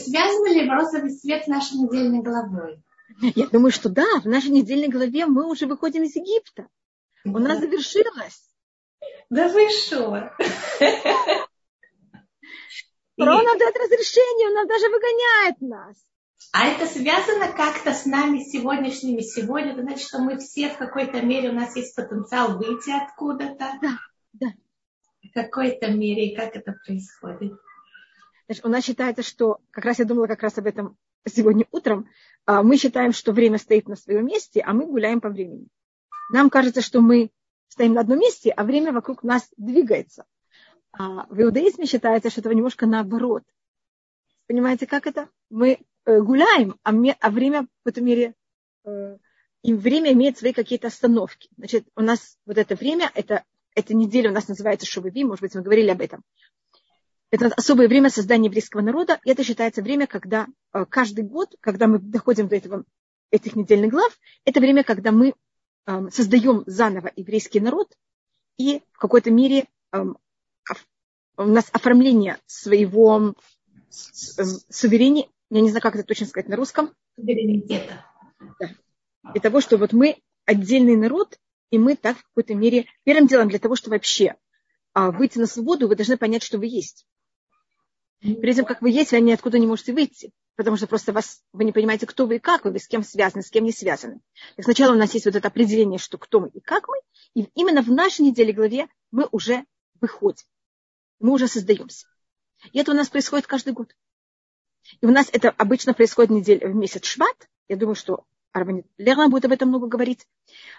Связан ли розовый свет с нашей недельной головой? Я думаю, что да, в нашей недельной главе мы уже выходим из Египта. У нас завершилось. Да вы что? Фараон нам дает разрешение, он нас даже выгоняет нас. А это связано как-то с нами сегодняшними сегодня? Это значит, что мы все в какой-то мере, у нас есть потенциал выйти откуда-то? Да, да. В какой-то мере, и как это происходит? Значит, у нас считается, что, как раз я думала как раз об этом сегодня утром, а, мы считаем, что время стоит на своем месте, а мы гуляем по времени. Нам кажется, что мы стоим на одном месте, а время вокруг нас двигается. А в иудаизме считается, что это немножко наоборот. Понимаете, как это? Мы э, гуляем, а, а время в этом мире, э, и время имеет свои какие-то остановки. Значит, у нас вот это время, это, эта неделя у нас называется Шубави, может быть, мы говорили об этом. Это особое время создания еврейского народа, и это считается время, когда э, каждый год, когда мы доходим до этого, этих недельных глав, это время, когда мы э, создаем заново еврейский народ, и в какой-то мере э, у нас оформление своего суверени, я не знаю, как это точно сказать на русском. Суверенитета. Да. Для того, что вот мы отдельный народ, и мы так в какой-то мере, первым делом для того, чтобы вообще а, выйти на свободу, вы должны понять, что вы есть. Перед тем, как вы есть, вы ниоткуда не можете выйти, потому что просто вас, вы не понимаете, кто вы и как вы, вы с кем связаны, с кем не связаны. Так сначала у нас есть вот это определение, что кто мы и как мы, и именно в нашей неделе главе мы уже выходим. Мы уже создаемся. И это у нас происходит каждый год. И у нас это обычно происходит неделю, в месяц Шват. Я думаю, что Арванит Лерна будет об этом много говорить.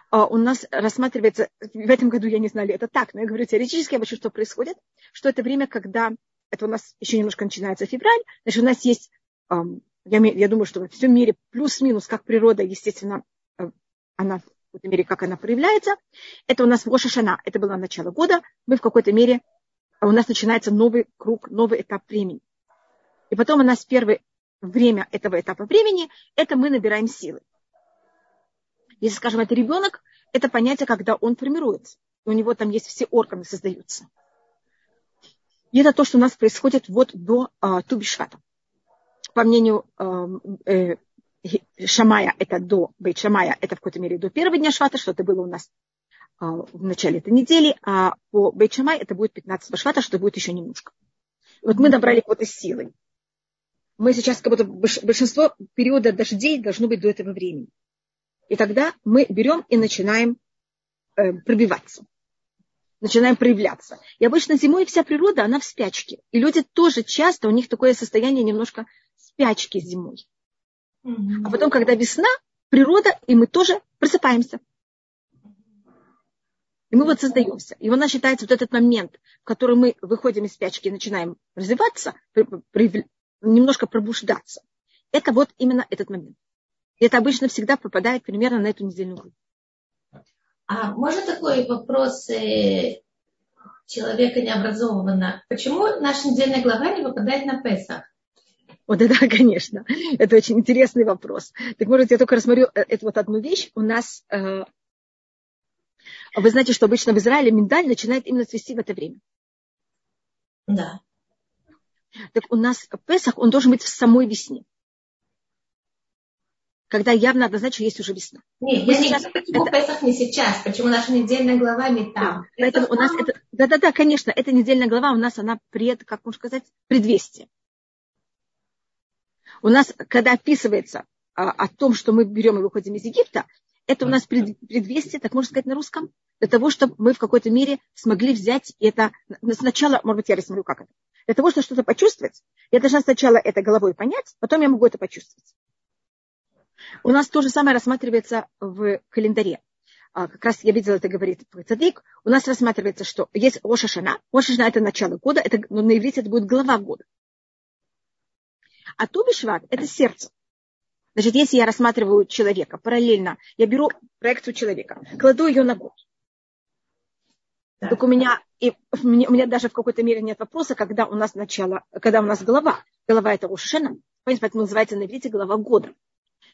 А у нас рассматривается, в этом году я не знаю, ли это так, но я говорю теоретически, я что происходит, что это время, когда это у нас еще немножко начинается февраль, значит, у нас есть, я, я думаю, что во всем мире плюс-минус, как природа, естественно, э, она в какой-то мере, как она проявляется. Это у нас в это было начало года, мы в какой-то мере, у нас начинается новый круг, новый этап времени. И потом у нас первое время этого этапа времени, это мы набираем силы. Если, скажем, это ребенок, это понятие, когда он формируется. И у него там есть все органы создаются. И это то, что у нас происходит вот до а, Тубишвата. По мнению а, э, Шамая, это до Бейт Шамая, это в какой-то мере до первого дня Швата, что это было у нас а, в начале этой недели, а по Бейт Шамай это будет 15 Швата, что будет еще немножко. И вот мы набрали какой-то силы. Мы сейчас, как будто большинство периода дождей должно быть до этого времени. И тогда мы берем и начинаем э, пробиваться начинаем проявляться. И обычно зимой вся природа, она в спячке. И люди тоже часто, у них такое состояние немножко спячки зимой. Mm-hmm. А потом, когда весна, природа, и мы тоже просыпаемся. И мы вот создаемся. И у нас считается вот этот момент, в который мы выходим из спячки и начинаем развиваться, немножко пробуждаться. Это вот именно этот момент. И это обычно всегда попадает примерно на эту недельную группу. А можно такой вопрос э, человека необразованного? Почему наша недельная глава не выпадает на Песах? Вот это, конечно, это очень интересный вопрос. Так может, я только рассмотрю э, эту вот одну вещь. У нас, э, вы знаете, что обычно в Израиле миндаль начинает именно цвести в это время. Да. Так у нас Песах, он должен быть в самой весне когда явно однозначно есть уже весна. Нет, я сейчас, не почему это... Песах не сейчас, почему наша недельная глава не там. Да, поэтому у нас это, да-да-да, конечно, эта недельная глава у нас, она пред, как можно сказать, предвестие. У нас, когда описывается а, о том, что мы берем и выходим из Египта, это у нас пред, предвестие, так можно сказать на русском, для того, чтобы мы в какой-то мере смогли взять это сначала, может быть, я рассмотрю, как это. Для того, чтобы что-то почувствовать, я должна сначала это головой понять, потом я могу это почувствовать. У нас то же самое рассматривается в календаре. А, как раз я видела, это говорит Цадик. У нас рассматривается, что есть Ошашана. Ошашана – это начало года, это, но на иврите это будет глава года. А Тубишват – это сердце. Значит, если я рассматриваю человека параллельно, я беру проекцию человека, кладу ее на год. Да. Так у меня, и у меня даже в какой-то мере нет вопроса, когда у нас начало, когда у нас голова. Голова это Ушашена, поэтому называется на иврите голова года.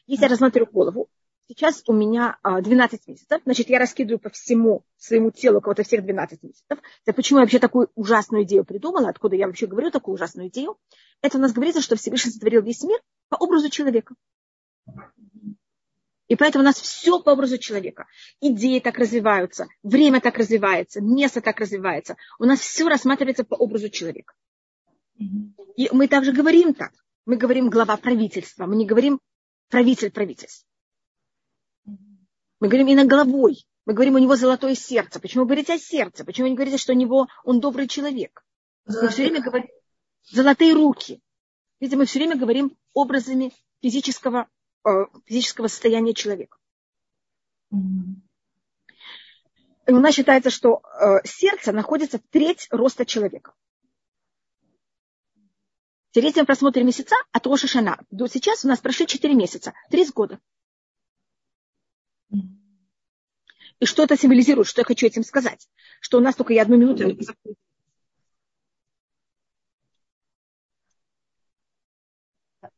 Если я рассматриваю голову, сейчас у меня 12 а, месяцев, значит, я раскидываю по всему своему телу кого-то всех 12 месяцев. Это почему я вообще такую ужасную идею придумала, откуда я вообще говорю такую ужасную идею. Это у нас говорится, что Всевышний сотворил весь мир по образу человека. И поэтому у нас все по образу человека. Идеи так развиваются, время так развивается, место так развивается. У нас все рассматривается по образу человека. И мы также говорим так. Мы говорим глава правительства, мы не говорим правитель правительства. Мы говорим именно головой. Мы говорим, у него золотое сердце. Почему вы говорите о сердце? Почему вы не говорите, что у него он добрый человек? Мы все время говорим золотые руки. Видите, мы все время говорим образами физического, э, физического состояния человека. И у нас считается, что э, сердце находится в треть роста человека. Теперь мы просмотрим месяца от Роша Шана. До сейчас у нас прошли 4 месяца, 30 года. И что это символизирует, что я хочу этим сказать? Что у нас только я одну минуту.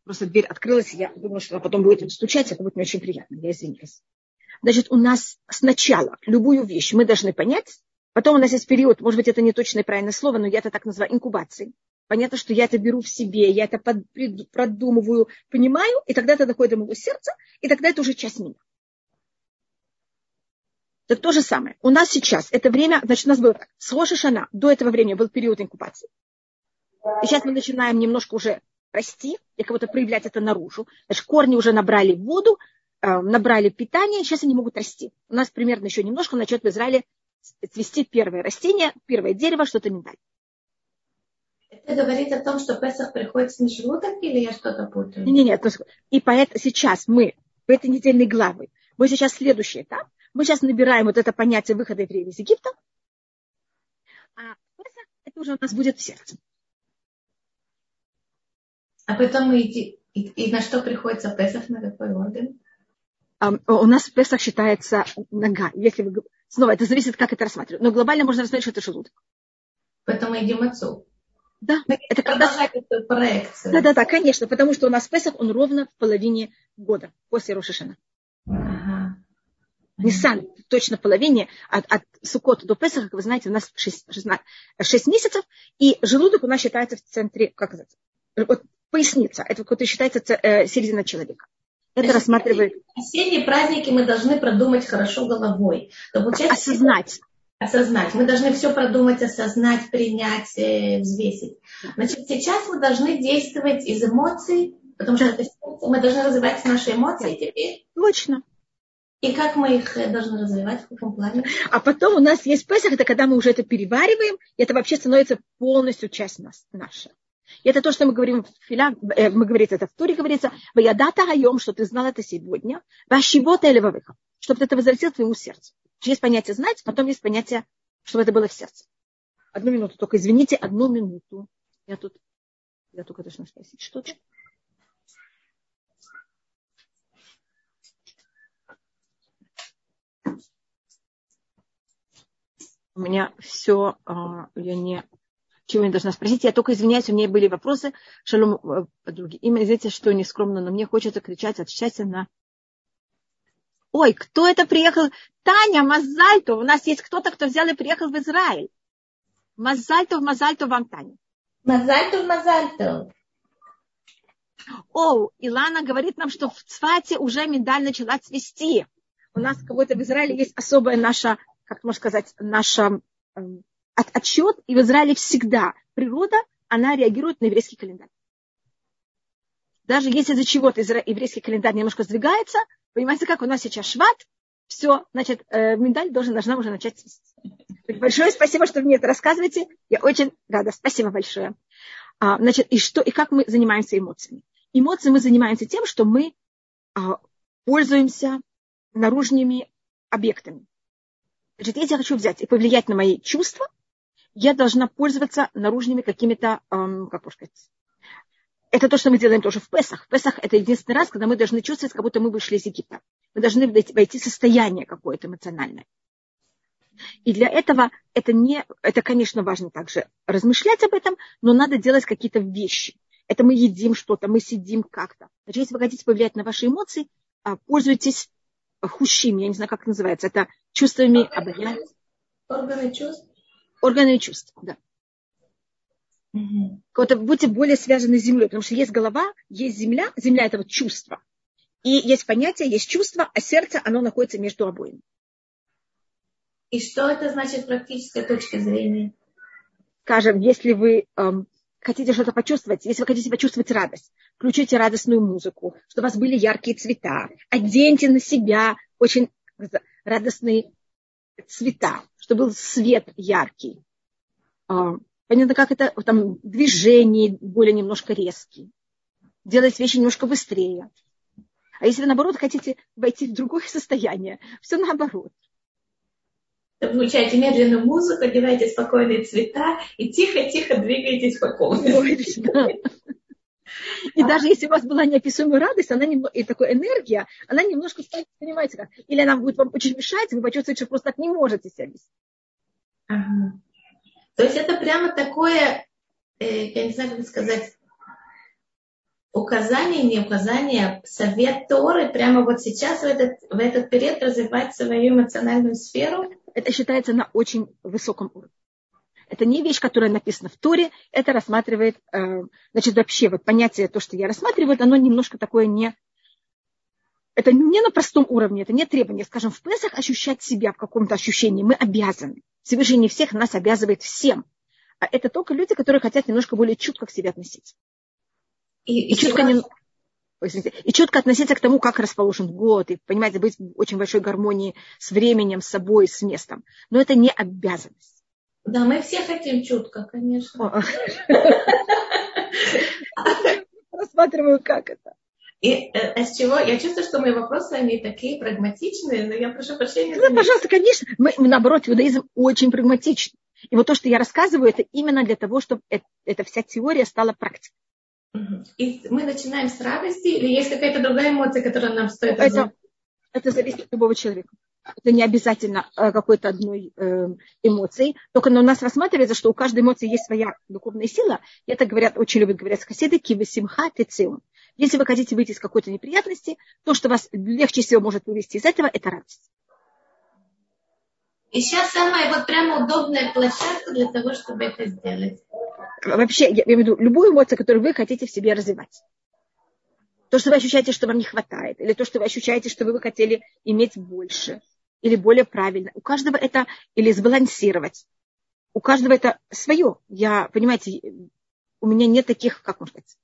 Просто дверь открылась, я думаю, что она потом будет стучать, это будет мне очень приятно. Я извиняюсь. Значит, у нас сначала любую вещь мы должны понять, потом у нас есть период, может быть, это не точное правильное слово, но я это так называю инкубацией. Понятно, что я это беру в себе, я это продумываю, понимаю, и тогда это доходит до моего сердца, и тогда это уже часть меня. Это то же самое. У нас сейчас это время, значит, у нас было так. С Рошишана до этого времени был период инкубации. И сейчас мы начинаем немножко уже расти, и кого-то проявлять это наружу. Значит, корни уже набрали воду, э, набрали питание, сейчас они могут расти. У нас примерно еще немножко начнет в Израиле цвести первое растение, первое дерево, что-то дали. Это говорит о том, что Песах приходит на желудок, или я что-то путаю? Нет, нет, нет. И поэтому сейчас мы в этой недельной главы, мы сейчас следующий этап, мы сейчас набираем вот это понятие выхода евреев из Египта, а это уже у нас будет в сердце. А потом мы идти, и, и на что приходится Песах, на какой орган? Um, у нас Песах считается нога. Если вы... Снова, это зависит, как это рассматривать. Но глобально можно рассмотреть, что это желудок. Поэтому идем отцу. Да, это когда... эту проекцию. Да, да, да, конечно, потому что у нас Песах, он ровно в половине года после Рошишана. Ага. Ниссан точно половине, от, от Сукота до Песаха, как вы знаете, у нас 6, 6, 6 месяцев, и желудок у нас считается в центре, как это, вот поясница, это какой-то считается э, середина человека. Это рассматривает... Осенние праздники мы должны продумать хорошо головой. То получается, осознать. Осознать. Мы должны все продумать, осознать, принять, э, взвесить. Значит, сейчас мы должны действовать из эмоций, потому что мы должны развивать наши эмоции теперь. Точно. И как мы их э, должны развивать, в каком плане? А потом у нас есть Песах, это когда мы уже это перевариваем, и это вообще становится полностью часть нас, наша. И это то, что мы говорим в филя, э, мы говорим это в Туре говорится, «Ваядата хайом», что ты знал это сегодня, «Вашивота или вавыха», чтобы это возвратил твоему сердцу. Есть понятие знать, потом есть понятие, чтобы это было в сердце. Одну минуту, только извините, одну минуту. Я тут, я только должна спросить что-то. У меня все, а, я не чего я должна спросить. Я только извиняюсь, у меня были вопросы. Шалом, э, подруги. Имя, извините, что не скромно, но мне хочется кричать от счастья на... Ой, кто это приехал? Таня, Мазальто. У нас есть кто-то, кто взял и приехал в Израиль. Мазальто, Мазальто вам, Таня. Мазальто, Мазальто. О, Илана говорит нам, что в Цвате уже медаль начала цвести. У нас кого-то в Израиле есть особая наша как можно сказать, наш эм, от, отчет, и в Израиле всегда природа, она реагирует на еврейский календарь. Даже если из-за чего-то еврейский календарь немножко сдвигается, понимаете, как у нас сейчас шват, все, значит, э, медаль должен, должна уже начать Большое спасибо, что мне это рассказываете. Я очень рада. Спасибо большое. А, значит, и что, и как мы занимаемся эмоциями? Эмоции мы занимаемся тем, что мы а, пользуемся наружными объектами. Значит, если я хочу взять и повлиять на мои чувства, я должна пользоваться наружными какими-то, эм, как можно сказать, это то, что мы делаем тоже в Песах. В Песах это единственный раз, когда мы должны чувствовать, как будто мы вышли из Египта. Мы должны войти в состояние какое-то эмоциональное. И для этого это, не, это, конечно, важно также размышлять об этом, но надо делать какие-то вещи. Это мы едим что-то, мы сидим как-то. Значит, если вы хотите повлиять на ваши эмоции, а, пользуйтесь хущим, я не знаю, как это называется, это чувствами обоняния. Органы чувств? Органы чувств, да. Угу. Вот будьте более связаны с землей, потому что есть голова, есть земля, земля это вот чувство. И есть понятие, есть чувство, а сердце, оно находится между обоими. И что это значит с практической точки зрения? Скажем, если вы эм, хотите что-то почувствовать, если вы хотите почувствовать радость, включите радостную музыку, чтобы у вас были яркие цвета, оденьте на себя очень радостные цвета, чтобы был свет яркий. Эм, понятно, как это, там, движение более немножко резкие. Делать вещи немножко быстрее. А если вы, наоборот, хотите войти в другое состояние, все наоборот. Включайте медленную музыку, одевайте спокойные цвета и тихо-тихо двигаетесь по комнате. И даже если у вас была неописуемая радость, она немного, и такая энергия, она немножко станет, понимаете, как, или она будет вам очень мешать, вы почувствуете, что просто так не можете себя вести. Ага. То есть это прямо такое, э, я не знаю, как сказать, указание, не указание, совет Торы прямо вот сейчас в этот, в этот период развивать свою эмоциональную сферу? Это считается на очень высоком уровне. Это не вещь, которая написана в Торе, это рассматривает, э, значит, вообще вот понятие, то, что я рассматриваю, оно немножко такое не, это не на простом уровне, это не требование. Скажем, в Песах ощущать себя в каком-то ощущении мы обязаны. Не всех нас обязывает всем. А это только люди, которые хотят немножко более чутко к себе относиться. И, и, четко не, и четко относиться к тому, как расположен год, и, понимаете, быть в очень большой гармонии с временем, с собой, с местом. Но это не обязанность. Да, мы все хотим чутко, конечно. Рассматриваю, как это. И э, с чего? Я чувствую, что мои вопросы, они такие прагматичные, но я прошу прощения. Да, пожалуйста, конечно. Мы, наоборот, иудаизм очень прагматичный. И вот то, что я рассказываю, это именно для того, чтобы это, эта вся теория стала практикой. И мы начинаем с радости, или есть какая-то другая эмоция, которая нам стоит это, это зависит от любого человека. Это не обязательно э, какой-то одной э, эмоции. Только у нас рассматривается, что у каждой эмоции есть своя духовная сила. И это говорят, очень любят говорят хасиды, кивасимха тецеун. Если вы хотите выйти из какой-то неприятности, то, что вас легче всего может вывести из этого, это радость. И сейчас самая вот прямо удобная площадка для того, чтобы это сделать вообще, я имею в виду любую эмоцию, которую вы хотите в себе развивать. То, что вы ощущаете, что вам не хватает, или то, что вы ощущаете, что вы бы хотели иметь больше, или более правильно. У каждого это, или сбалансировать. У каждого это свое. Я, понимаете, у меня нет таких, как можно сказать,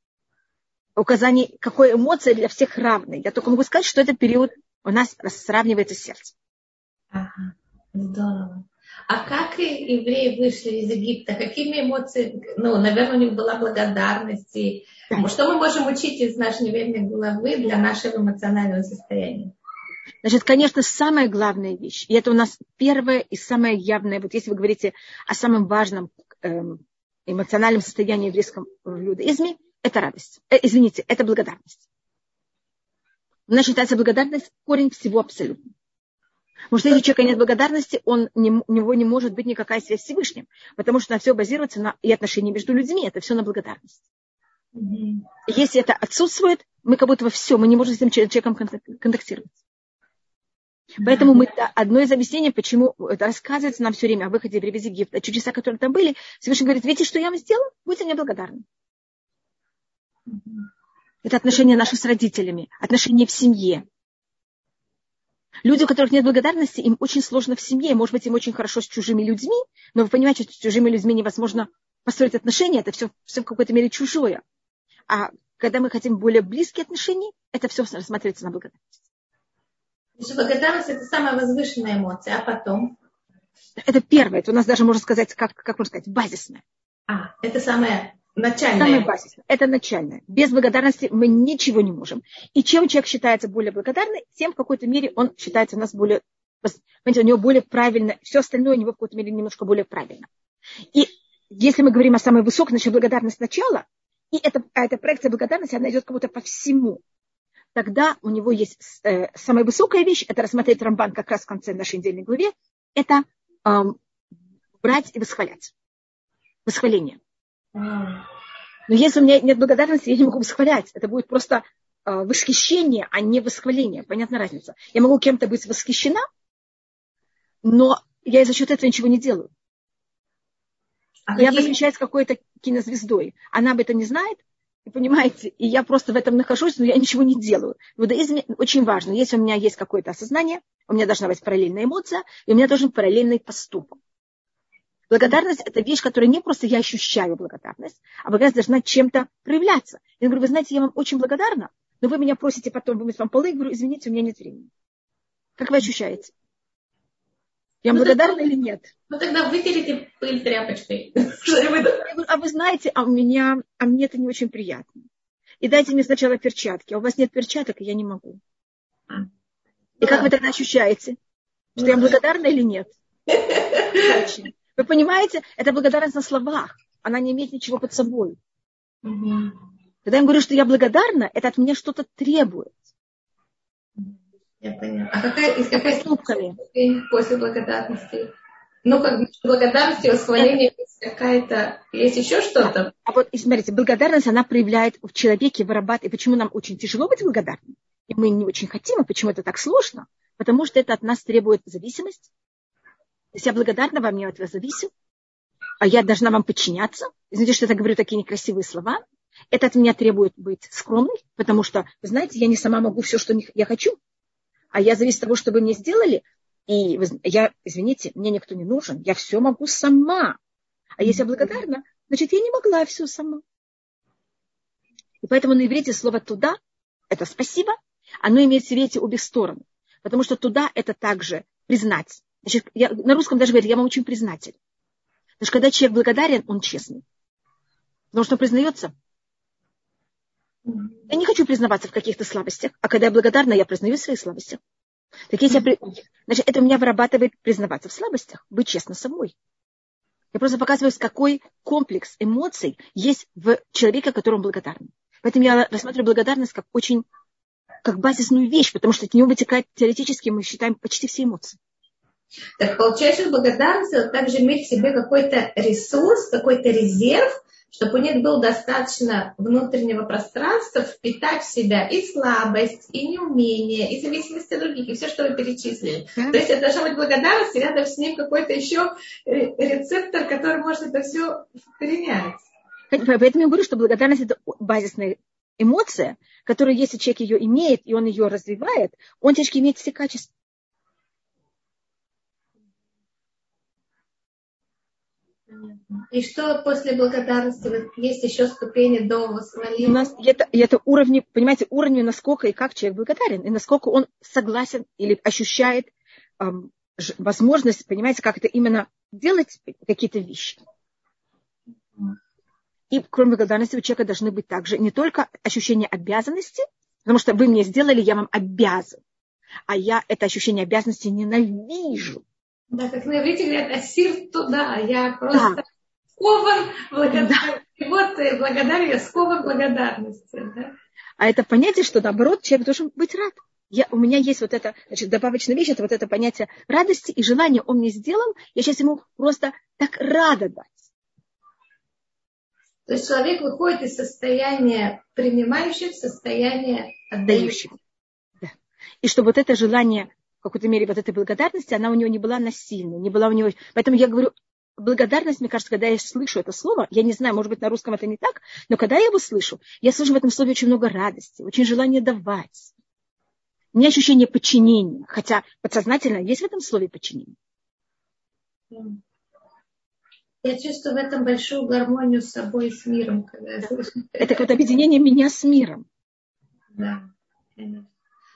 указаний, какой эмоция для всех равной. Я только могу сказать, что этот период у нас сравнивается с сердцем. Ага, здорово. А как евреи вышли из Египта? Какими эмоциями? Ну, наверное, у них была благодарность. И что мы можем учить из нашей неверной головы для нашего эмоционального состояния? Значит, конечно, самая главная вещь, и это у нас первое и самое явное, вот если вы говорите о самом важном эм, эмоциональном состоянии еврейском в иудаизме, это радость. Э, извините, это благодарность. У нас считается благодарность корень всего абсолютно. Потому что если у человека нет благодарности, он не, у него не может быть никакая связь с Всевышним. Потому что на все базируется на и отношения между людьми. Это все на благодарность. Mm-hmm. Если это отсутствует, мы как будто все, мы не можем с этим человеком контактировать. Mm-hmm. Поэтому мы, одно из объяснений, почему это рассказывается нам все время о выходе из Египта, чудеса, которые там были, Всевышний говорит, видите, что я вам сделал? Будьте мне благодарны. Это отношения наши с родителями, отношения в семье, Люди, у которых нет благодарности, им очень сложно в семье. Может быть, им очень хорошо с чужими людьми, но вы понимаете, что с чужими людьми невозможно построить отношения. Это все, все в какой-то мере чужое. А когда мы хотим более близкие отношения, это все рассматривается на благодарность. Значит, благодарность – это самая возвышенная эмоция, а потом? Это первое. Это у нас даже, можно сказать, как, как можно сказать, базисное. А, это самое Начальное. Самое базисное. Это начальное. Без благодарности мы ничего не можем. И чем человек считается более благодарным, тем в какой-то мере он считается у нас более, понимаете, у него более правильно, все остальное у него в какой-то мере немножко более правильно. И если мы говорим о самой высокой, значит, благодарность начала, и эта, эта проекция благодарности, она идет как будто по всему. Тогда у него есть э, самая высокая вещь, это рассмотреть Рамбан как раз в конце нашей недельной главе, это э, брать и восхвалять. Восхваление. Но если у меня нет благодарности, я не могу восхвалять. Это будет просто э, восхищение, а не восхваление. Понятна разница. Я могу кем-то быть восхищена, но я за счет этого ничего не делаю. А я какие... восхищаюсь какой-то кинозвездой. Она об этом не знает, и понимаете, и я просто в этом нахожусь, но я ничего не делаю. В иудаизме очень важно, если у меня есть какое-то осознание, у меня должна быть параллельная эмоция, и у меня должен быть параллельный поступок. Благодарность – это вещь, которая не просто я ощущаю благодарность, а благодарность должна чем-то проявляться. Я говорю, вы знаете, я вам очень благодарна, но вы меня просите потом вымыть вам полы, я говорю, извините, у меня нет времени. Как вы ощущаете? Я ну, благодарна тогда, или нет? Ну тогда вытерите пыль тряпочкой. А вы знаете, а у меня, а мне это не очень приятно. И дайте мне сначала перчатки. А у вас нет перчаток, и я не могу. А. И как вы тогда ощущаете? Что я благодарна или нет? Вы понимаете, это благодарность на словах. Она не имеет ничего под собой. Когда я говорю, что я благодарна, это от меня что-то требует. Я поняла. А какая, из какой ступками после благодарности? Ну, как благодарности, восхваления есть какая-то, есть еще что-то? А вот, смотрите, благодарность, она проявляет в человеке, вырабатывает. И почему нам очень тяжело быть благодарными? И мы не очень хотим, а почему это так сложно? Потому что это от нас требует зависимость. Если я благодарна вам, я от вас зависю, а я должна вам подчиняться. Извините, что я говорю такие некрасивые слова. Это от меня требует быть скромной, потому что, вы знаете, я не сама могу все, что я хочу, а я зависит от того, что вы мне сделали. И я, извините, мне никто не нужен, я все могу сама. А если я благодарна, значит, я не могла все сама. И поэтому на иврите слово «туда» – это «спасибо», оно имеет в свете обе стороны. Потому что «туда» – это также признать. Значит, я, на русском даже говорят, я вам очень признатель. Потому что когда человек благодарен, он честный. Потому что он признается. Я не хочу признаваться в каких-то слабостях, а когда я благодарна, я признаю свои слабости. Так если я, значит, это у меня вырабатывает признаваться в слабостях, быть честно собой. Я просто показываю, какой комплекс эмоций есть в человеке, которому благодарен. Поэтому я рассматриваю благодарность как очень, как базисную вещь, потому что от нее вытекает теоретически, мы считаем, почти все эмоции. Так получается, благодарность это также иметь в себе какой-то ресурс, какой-то резерв, чтобы у них было достаточно внутреннего пространства впитать в себя и слабость, и неумение, и зависимость от других, и все, что вы перечислили. То есть это должна быть благодарность, и рядом с ним какой-то еще рецептор, который может это все вкоренять. Поэтому я говорю, что благодарность это базисная эмоция, которая, если человек ее имеет, и он ее развивает, он технически имеет все качества. И что после благодарности? Есть еще ступени до восхваления? У нас это, это уровни, понимаете, уровни, насколько и как человек благодарен, и насколько он согласен или ощущает эм, возможность, понимаете, как это именно делать какие-то вещи. И кроме благодарности у человека должны быть также не только ощущение обязанности, потому что вы мне сделали, я вам обязан, а я это ощущение обязанности ненавижу. Да, как на иврите говорят, асир туда, я просто да. скован благодарностью. Да. Вот э, благодарю, я скован благодарностью. Да? А это понятие, что наоборот, человек должен быть рад. Я, у меня есть вот это, значит, добавочная вещь, это вот это понятие радости и желания. Он мне сделал, я сейчас ему просто так рада дать. То есть человек выходит из состояния принимающего в состояние отдающего. Да. И что вот это желание в какой-то мере вот этой благодарности, она у него не была насильной, не была у него... Поэтому я говорю, благодарность, мне кажется, когда я слышу это слово, я не знаю, может быть, на русском это не так, но когда я его слышу, я слышу в этом слове очень много радости, очень желание давать. Не ощущение подчинения, хотя подсознательно есть в этом слове подчинение. Я чувствую в этом большую гармонию с собой и с миром. Когда я слышу. Это какое-то объединение меня с миром. Да, конечно.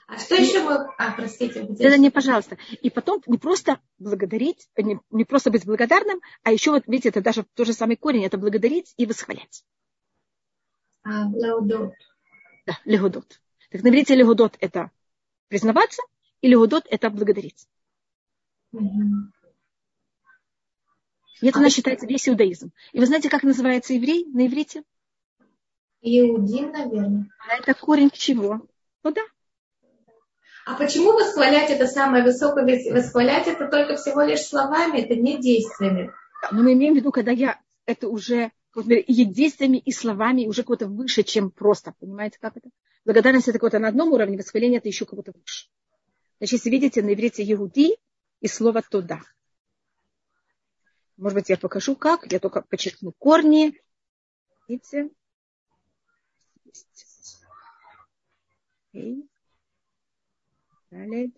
А что еще мы... А, простите. Да, не, пожалуйста. И потом не просто благодарить, не, не просто быть благодарным, а еще вот, видите, это даже тот же самый корень, это благодарить и восхвалять. А, леудот. Да, легудот. Так на иврите легудот это признаваться, и легудот это благодарить. Угу. И это а у нас считается весь иудаизм. И вы знаете, как называется еврей на иврите? Иудин, наверное. А это корень чего? Ну да, а почему восхвалять это самое высокое? Восхвалять это только всего лишь словами, это не действиями. Но мы имеем в виду, когда я это уже и действиями, и словами, уже кого-то выше, чем просто. Понимаете, как это? благодарность это какое-то на одном уровне, восхваление это еще кого-то выше. Значит, если видите на иврите Егуди и слово туда. Может быть, я покажу как. Я только подчеркну корни. Видите? Окей. Далее.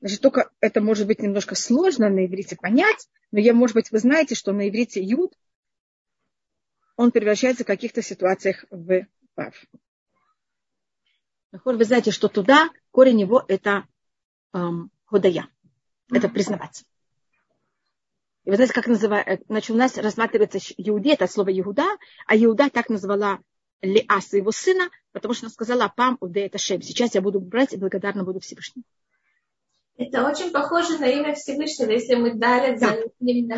Значит, только это может быть немножко сложно на иврите понять, но я, может быть, вы знаете, что на иврите юд, он превращается в каких-то ситуациях в вав. Вы знаете, что туда корень его это эм, ходая. Это признавать. И вы знаете, как называется, значит, у нас рассматривается Иуди, это слово Иуда, а Иуда так назвала Леа своего сына, потому что она сказала, пам уде это шем. Сейчас я буду брать и благодарна буду Всевышнему. Это очень похоже на имя Всевышнего, если мы дали да,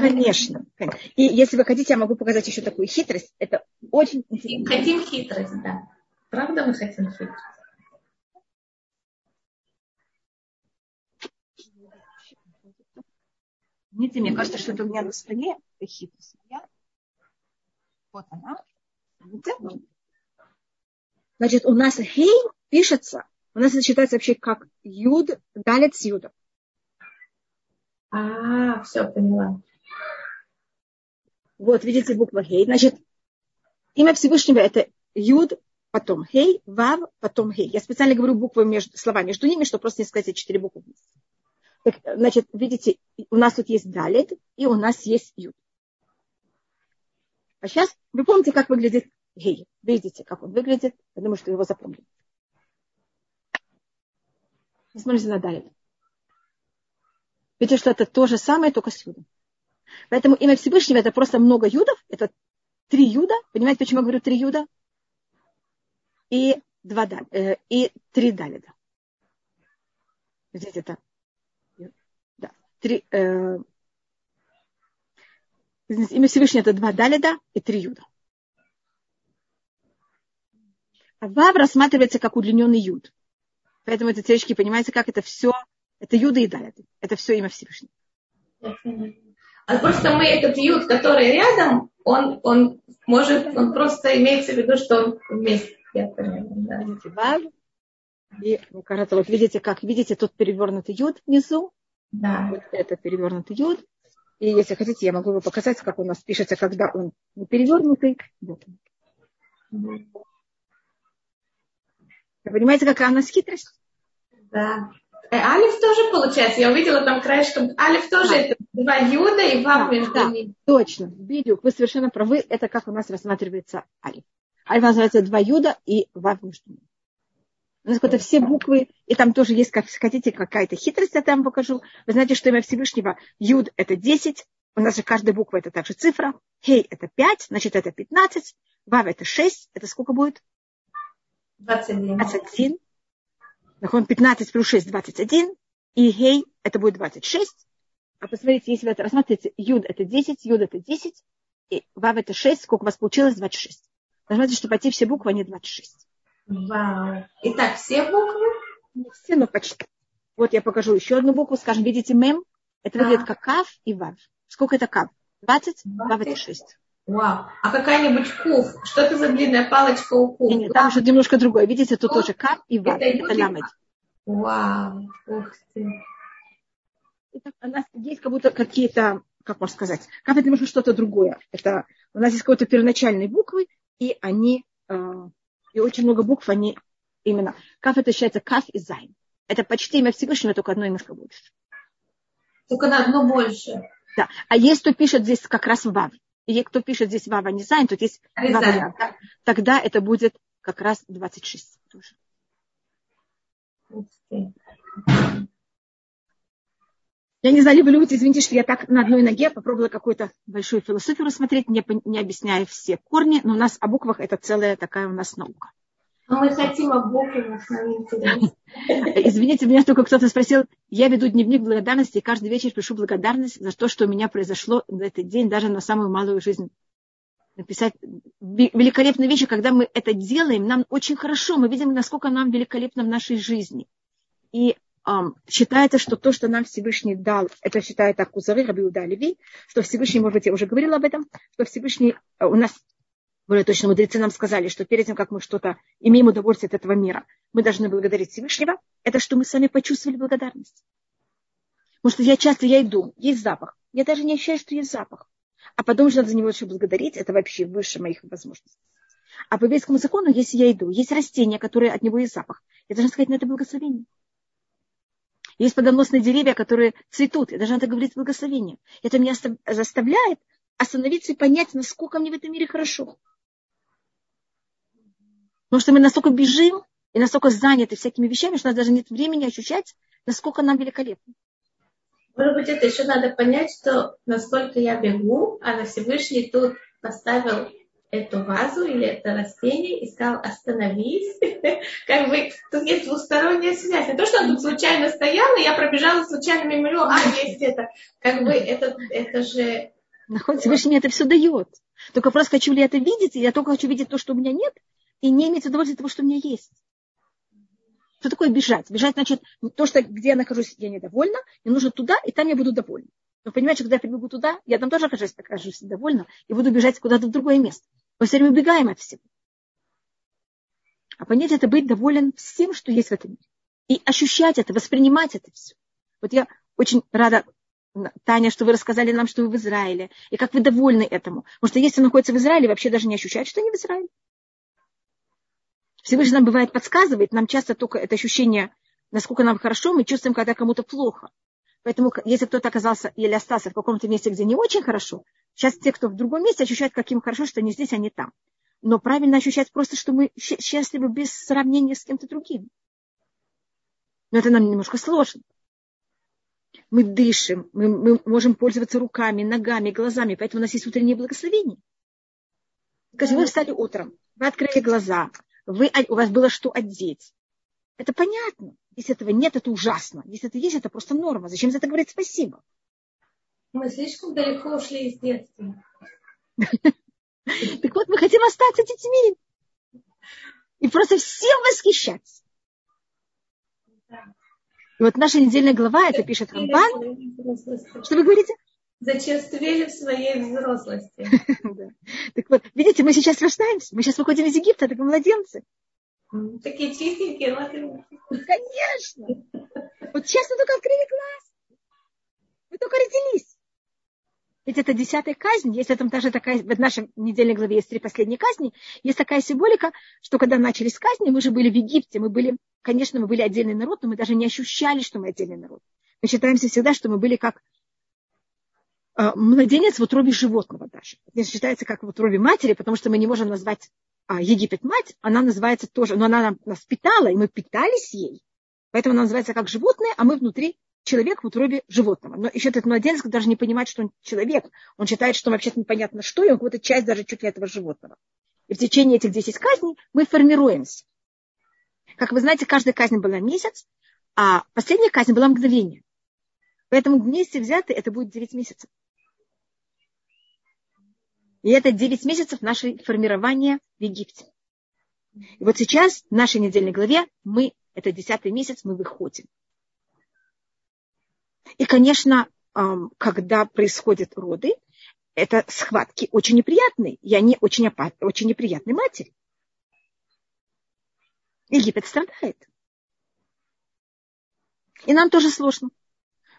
конечно, конечно. И если вы хотите, я могу показать еще такую хитрость. Это очень интересно. Хотим хитрость, да. Правда мы хотим хитрость? Видите, мне кажется, что это у меня на столе. Это хитрость. Вот она. Видите? Значит, у нас хей пишется у нас это считается вообще как юд, далит с юдом. А, все, поняла. Вот, видите, буква хей. Значит, имя Всевышнего это юд, потом хей, вав, потом хей. Я специально говорю буквы между, слова между ними, чтобы просто не сказать эти четыре буквы Так, значит, видите, у нас тут есть далит, и у нас есть юд. А сейчас вы помните, как выглядит гей. Видите, как он выглядит. Думаю, что его запомнили. Смотрите на Далит. Видите, что это то же самое, только с юдом. Поэтому имя Всевышнего это просто много юдов. Это три юда. Понимаете, почему я говорю три юда? И, два, э, и три далида. Здесь это да, три, э, имя Всевышнего это два далида и три юда. А вав рассматривается как удлиненный юд. Поэтому эти телечки, понимаете, как это все, это Юда и Далят. Это все имя Всевышнего. А просто мы этот Юд, который рядом, он, он может, он просто имеется в виду, что он вместе. Я понимаю, да. И, мне кажется, вот видите, как видите, тут перевернутый юд внизу. Да. Вот это перевернутый юд. И если хотите, я могу вам показать, как у нас пишется, когда он не перевернутый. Вот. Вы понимаете, какая у нас хитрость? Да. Э, Алиф тоже получается. Я увидела там краешком. Алиф тоже да. это два юда и вав да, между да, ними. Точно. Видео. Вы совершенно правы. Это как у нас рассматривается алиф. Алиф называется два юда и вав между ними. У нас это все буквы, и там тоже есть, как хотите, какая-то хитрость, я там покажу. Вы знаете, что имя Всевышнего Юд – это 10, у нас же каждая буква – это также цифра. Хей – это 5, значит, это 15. Вав – это 6, это сколько будет? 21. 21. Нахон 15 плюс 6, 21. И гей, это будет 26. А посмотрите, если вы это рассматриваете, юд это 10, юд это 10, и вав это 6, сколько у вас получилось? 26. Нажмите, что пойти все буквы, они 26. Вау. Итак, все буквы? Не все, но почти. Вот я покажу еще одну букву. Скажем, видите мем? Это выглядит как кав и вав. Сколько это кав? 20, 20. вав это 6. Вау. А какая-нибудь куф? Что это за длинная палочка у куф? Нет, там уже немножко другое. Видите, тут тоже кап и вав. Это, это ламед. Вау. Ух ты. Это, у нас есть как будто какие-то, как можно сказать, кап это немножко что-то другое. Это у нас есть какие-то первоначальные буквы, и они, э, и очень много букв, они именно. Каф это считается каф и зайн. Это почти имя Всевышнего, только одно немножко больше. Только на одно больше. Да. А есть, кто пишет здесь как раз вав и кто пишет здесь Вава не Зайн, тут есть два варианта. Тогда это будет как раз 26 тоже. Я не знаю, вы любите, извините, что я так на одной ноге попробовала какую-то большую философию рассмотреть, не, не объясняя все корни, но у нас о буквах это целая такая у нас наука. Но мы хотим о буквах, Извините, меня только кто-то спросил, я веду дневник благодарности, и каждый вечер пишу благодарность за то, что у меня произошло в этот день, даже на самую малую жизнь. Написать великолепные вещи, когда мы это делаем, нам очень хорошо, мы видим, насколько нам великолепно в нашей жизни. И um, считается, что то, что нам Всевышний дал, это считает так Кузары Рабиуда Леви, что Всевышний, может быть, я уже говорила об этом, что Всевышний, э, у нас Более точно, мудрецы нам сказали, что перед тем, как мы что-то имеем удовольствие от этого мира, мы должны благодарить Всевышнего. Это что мы сами почувствовали благодарность. Потому что я часто я иду, есть запах. Я даже не ощущаю, что есть запах. А потом же надо за него еще благодарить. Это вообще выше моих возможностей. А по еврейскому закону, если я иду, есть растения, которые от него есть запах. Я должна сказать на это благословение. Есть плодоносные деревья, которые цветут. Я должна это говорить благословение. Это меня заставляет остановиться и понять, насколько мне в этом мире хорошо. Потому что мы настолько бежим и настолько заняты всякими вещами, что у нас даже нет времени ощущать, насколько нам великолепно. Может быть, это еще надо понять, что насколько я бегу, а на Всевышний тут поставил эту вазу или это растение и сказал остановись. Как бы тут есть двусторонняя связь. Не то, что он тут случайно стоял, и я пробежала случайно мимо него, а есть это. Как бы это, это же... Находится, Всевышний это все дает. Только просто хочу ли это видеть, я только хочу видеть то, что у меня нет, и не иметь удовольствия того, что у меня есть. Что такое бежать? Бежать значит, то, что где я нахожусь, я недовольна, мне нужно туда, и там я буду довольна. Но понимаете, когда я прибегу туда, я там тоже окажусь, окажусь довольна, и буду бежать куда-то в другое место. Мы все время убегаем от всего. А понять это быть доволен всем, что есть в этом мире. И ощущать это, воспринимать это все. Вот я очень рада, Таня, что вы рассказали нам, что вы в Израиле, и как вы довольны этому. Потому что если он находится в Израиле, вообще даже не ощущает, что они в Израиле. Всевышний нам бывает подсказывает, нам часто только это ощущение, насколько нам хорошо, мы чувствуем, когда кому-то плохо. Поэтому, если кто-то оказался или остался в каком-то месте, где не очень хорошо, сейчас те, кто в другом месте, ощущают, как им хорошо, что они здесь, а не там. Но правильно ощущать просто, что мы счастливы без сравнения с кем-то другим. Но это нам немножко сложно. Мы дышим, мы, мы можем пользоваться руками, ногами, глазами, поэтому у нас есть утреннее благословение. Скажем, вы встали утром, вы открыли глаза, вы, у вас было что одеть. Это понятно. Если этого нет, это ужасно. Если это есть, это просто норма. Зачем за это говорить спасибо? Мы слишком далеко ушли из детства. Так вот, мы хотим остаться детьми. И просто всем восхищаться. И вот наша недельная глава, это пишет Рамбан. Что вы говорите? Зачерствели в своей взрослости. Так вот, видите, мы сейчас рождаемся, мы сейчас выходим из Египта, такие младенцы. Такие чистенькие, Конечно. Вот сейчас мы только открыли глаз. Мы только родились. Ведь это десятая казнь, есть в этом даже такая, в нашей недельной главе есть три последние казни, есть такая символика, что когда начались казни, мы же были в Египте, мы были, конечно, мы были отдельный народ, но мы даже не ощущали, что мы отдельный народ. Мы считаемся всегда, что мы были как младенец в утробе животного даже. Это считается как в утробе матери, потому что мы не можем назвать а, Египет мать, она называется тоже, но она нас питала, и мы питались ей. Поэтому она называется как животное, а мы внутри человек в утробе животного. Но еще этот младенец даже не понимает, что он человек. Он считает, что вообще-то непонятно что, и он какую-то часть даже чуть ли этого животного. И в течение этих 10 казней мы формируемся. Как вы знаете, каждая казнь была месяц, а последняя казнь была мгновение. Поэтому вместе взяты это будет 9 месяцев. И это 9 месяцев нашего формирования в Египте. И вот сейчас в нашей недельной главе мы, это 10 месяц, мы выходим. И, конечно, когда происходят роды, это схватки очень неприятные, и они очень, опа- очень неприятные матери. Египет страдает. И нам тоже сложно,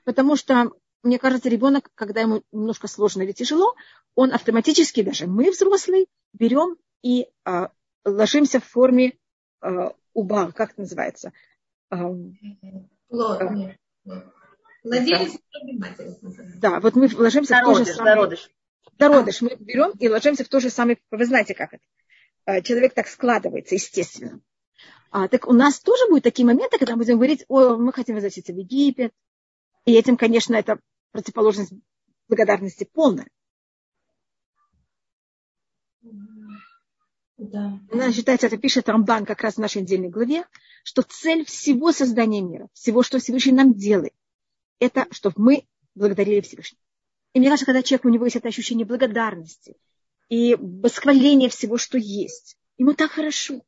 потому что мне кажется, ребенок, когда ему немножко сложно или тяжело, он автоматически, даже мы взрослые, берем и э, ложимся в форме э, уба, как это называется? Э, Надеюсь, да, вот мы ложимся зародыш, в то же самое. Зародыш. Зародыш. Мы берем и ложимся в то же самое. Вы знаете, как это? Человек так складывается, естественно. А, так у нас тоже будут такие моменты, когда мы будем говорить, о, мы хотим возвратиться в Египет, и этим, конечно, это противоположность благодарности полная. Да. Она считается, это пишет Рамбан как раз в нашей недельной главе, что цель всего создания мира, всего, что Всевышний нам делает, это чтобы мы благодарили Всевышнего. И мне кажется, когда человек, у него есть это ощущение благодарности и восхваления всего, что есть, ему так хорошо.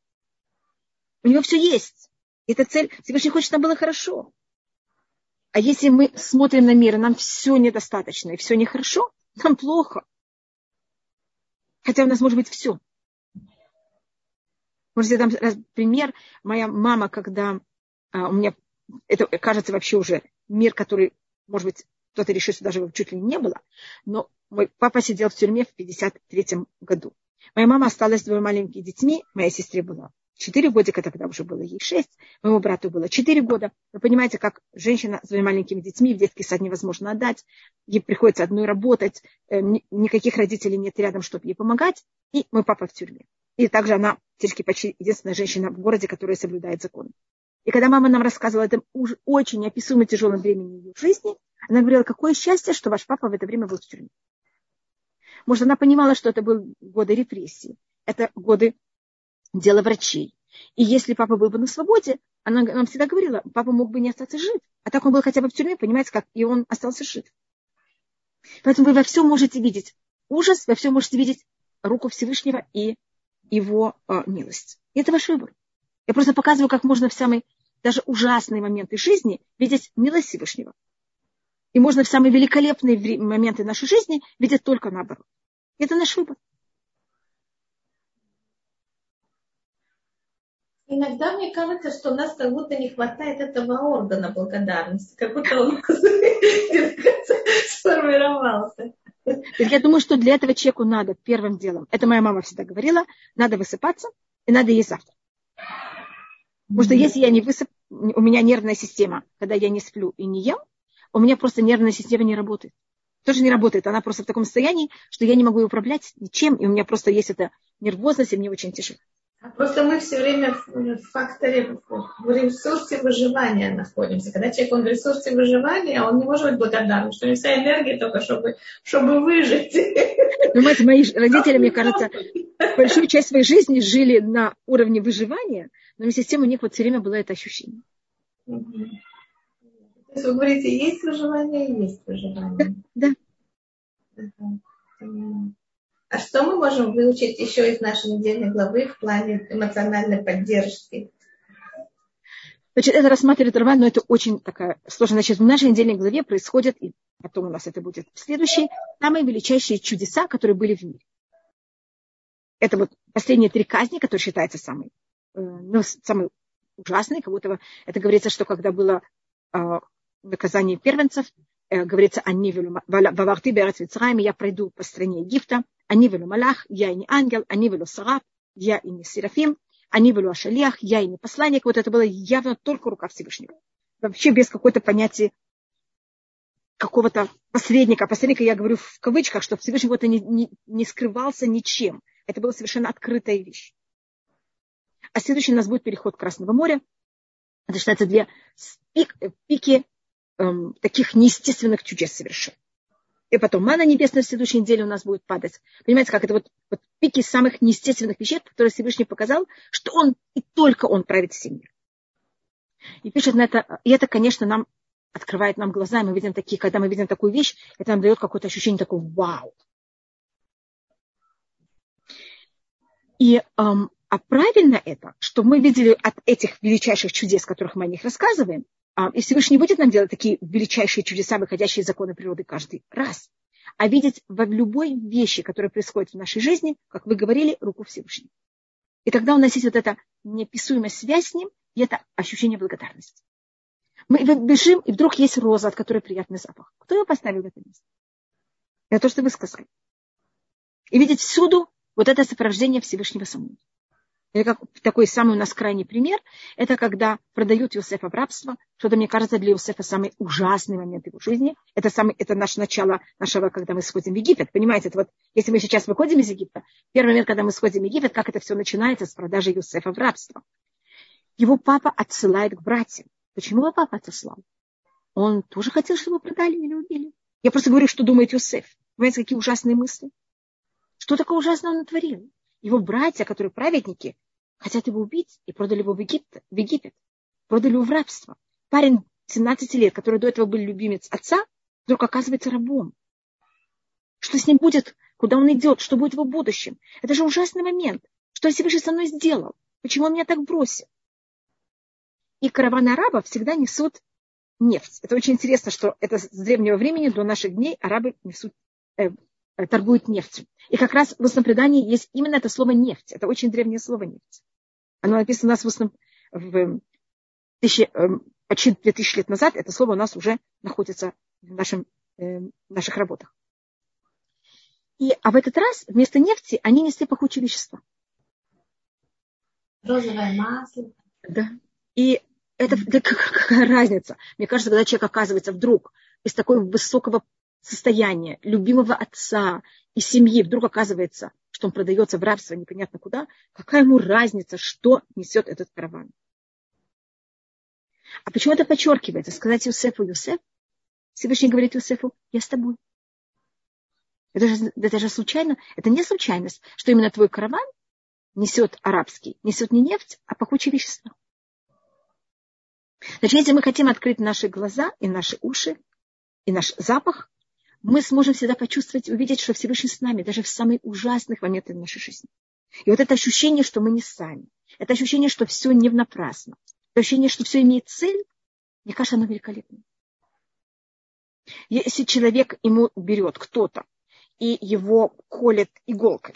У него все есть. И эта цель, Всевышний хочет, чтобы нам было хорошо. А если мы смотрим на мир, нам все недостаточно, и все нехорошо, нам плохо. Хотя у нас может быть все. Может, я дам пример. Моя мама, когда а, у меня, это кажется вообще уже мир, который, может быть, кто-то решит, что даже чуть ли не было, но мой папа сидел в тюрьме в 53 году. Моя мама осталась с двумя маленькими детьми, моей сестре было 4 годика, тогда уже было ей 6, моему брату было 4 года. Вы понимаете, как женщина с двумя маленькими детьми в детский сад невозможно отдать, ей приходится одной работать, э, никаких родителей нет рядом, чтобы ей помогать, и мой папа в тюрьме. И также она теперь почти единственная женщина в городе, которая соблюдает закон. И когда мама нам рассказывала это уже очень описуемо тяжелом времени ее жизни, она говорила, какое счастье, что ваш папа в это время был в тюрьме. Может, она понимала, что это были годы репрессий, это годы дела врачей. И если папа был бы на свободе, она нам всегда говорила, папа мог бы не остаться жив. А так он был хотя бы в тюрьме, понимаете, как и он остался жив. Поэтому вы во всем можете видеть ужас, во всем можете видеть руку Всевышнего и его э, милость. И это ваш выбор. Я просто показываю, как можно в самые даже ужасные моменты жизни видеть милость Всевышнего. И можно в самые великолепные моменты нашей жизни видеть только наоборот. Это наш выбор. Иногда мне кажется, что у нас как будто не хватает этого органа благодарности, как будто он сформировался. Я думаю, что для этого человеку надо первым делом, это моя мама всегда говорила, надо высыпаться и надо есть завтра. Потому что если я не высып, у меня нервная система, когда я не сплю и не ем, у меня просто нервная система не работает. Тоже не работает. Она просто в таком состоянии, что я не могу управлять ничем, и у меня просто есть эта нервозность, и мне очень тяжело. Просто мы все время в факторе, в ресурсе выживания находимся. Когда человек он в ресурсе выживания, он не может быть благодарным, что него вся энергия только, чтобы, чтобы выжить. Ну, мать, мои родители, мне кажется, большую часть своей жизни жили на уровне выживания, но вместе с тем у них вот все время было это ощущение. То есть вы говорите, есть выживание, есть выживание. Да. да. А что мы можем выучить еще из нашей недельной главы в плане эмоциональной поддержки? Значит, это рассматривает Раван, но это очень такая сложная. Значит, в нашей недельной главе происходят, и потом у нас это будет в следующей, самые величайшие чудеса, которые были в мире. Это вот последние три казни, которые считаются самые, э, ну, самые ужасные, как будто это говорится, что когда было э, наказание первенцев, э, говорится, ваварты берец я пройду по стране Египта, אני ולא מלאך, я и не ангел, они ולא сараб, я и не серафим, они ולא ашалиях, я и не посланник. Вот это было явно только рука Всевышнего. Вообще без какой-то понятия какого-то посредника. Посредника я говорю в кавычках, что Всевышний вот не, не, не скрывался ничем. Это была совершенно открытая вещь. А следующий у нас будет переход Красного моря. Это считается две пик, пики эм, таких неестественных чудес совершенно и потом мана небесная в следующей неделе у нас будет падать. Понимаете, как это вот, вот пики самых неестественных вещей, которые Всевышний показал, что он и только он правит всем миром. И пишет на это, и это, конечно, нам открывает нам глаза, мы видим такие, когда мы видим такую вещь, это нам дает какое-то ощущение такого вау. И, эм, а правильно это, что мы видели от этих величайших чудес, которых мы о них рассказываем, и Всевышний не будет нам делать такие величайшие чудеса, выходящие из закона природы каждый раз, а видеть в любой вещи, которая происходит в нашей жизни, как вы говорили, руку Всевышнего. И тогда у нас есть вот эта неописуемая связь с ним, и это ощущение благодарности. Мы бежим, и вдруг есть роза, от которой приятный запах. Кто ее поставил в это место? Это то, что вы сказали. И видеть всюду вот это сопровождение Всевышнего самого. Это как такой самый у нас крайний пример. Это когда продают Иосифа в рабство. Что-то, мне кажется, для Иосифа самый ужасный момент его жизни. Это, самый, это наше начало нашего, когда мы сходим в Египет. Понимаете, это вот, если мы сейчас выходим из Египта, первый момент, когда мы сходим в Египет, как это все начинается с продажи Иосифа в рабство. Его папа отсылает к братьям. Почему его папа отослал? Он тоже хотел, чтобы его продали или убили. Я просто говорю, что думает Иосиф. Понимаете, какие ужасные мысли? Что такое ужасное он натворил? Его братья, которые праведники, хотят его убить и продали его в Египет, в Египет. Продали его в рабство. Парень 17 лет, который до этого был любимец отца, вдруг оказывается рабом. Что с ним будет? Куда он идет? Что будет в его будущем? Это же ужасный момент. Что Всевышний со мной сделал? Почему он меня так бросил? И караваны арабов всегда несут нефть. Это очень интересно, что это с древнего времени до наших дней арабы несут, э, Э, торгуют нефтью. И как раз в устном предании есть именно это слово нефть. Это очень древнее слово нефть. Оно написано у нас в, основном, в тысячи, э, почти 2000 лет назад. Это слово у нас уже находится в, нашем, э, в наших работах. И, а в этот раз вместо нефти они несли пахучие вещества. Розовое масло. Да. И это да, какая разница? Мне кажется, когда человек оказывается вдруг из такого высокого состояния, любимого отца и семьи, вдруг оказывается, что он продается в рабство непонятно куда, какая ему разница, что несет этот караван? А почему это подчеркивается? Сказать Юсефу, Юсеф, Всевышний говорит Юсефу, я с тобой. Это же, это же случайно, это не случайность, что именно твой караван несет арабский, несет не нефть, а пахучие вещества. Значит, если мы хотим открыть наши глаза и наши уши, и наш запах, мы сможем всегда почувствовать, увидеть, что Всевышний с нами, даже в самые ужасных моменты нашей жизни. И вот это ощущение, что мы не сами, это ощущение, что все не напрасно, ощущение, что все имеет цель, мне кажется, оно великолепно. Если человек ему берет кто-то и его колет иголкой,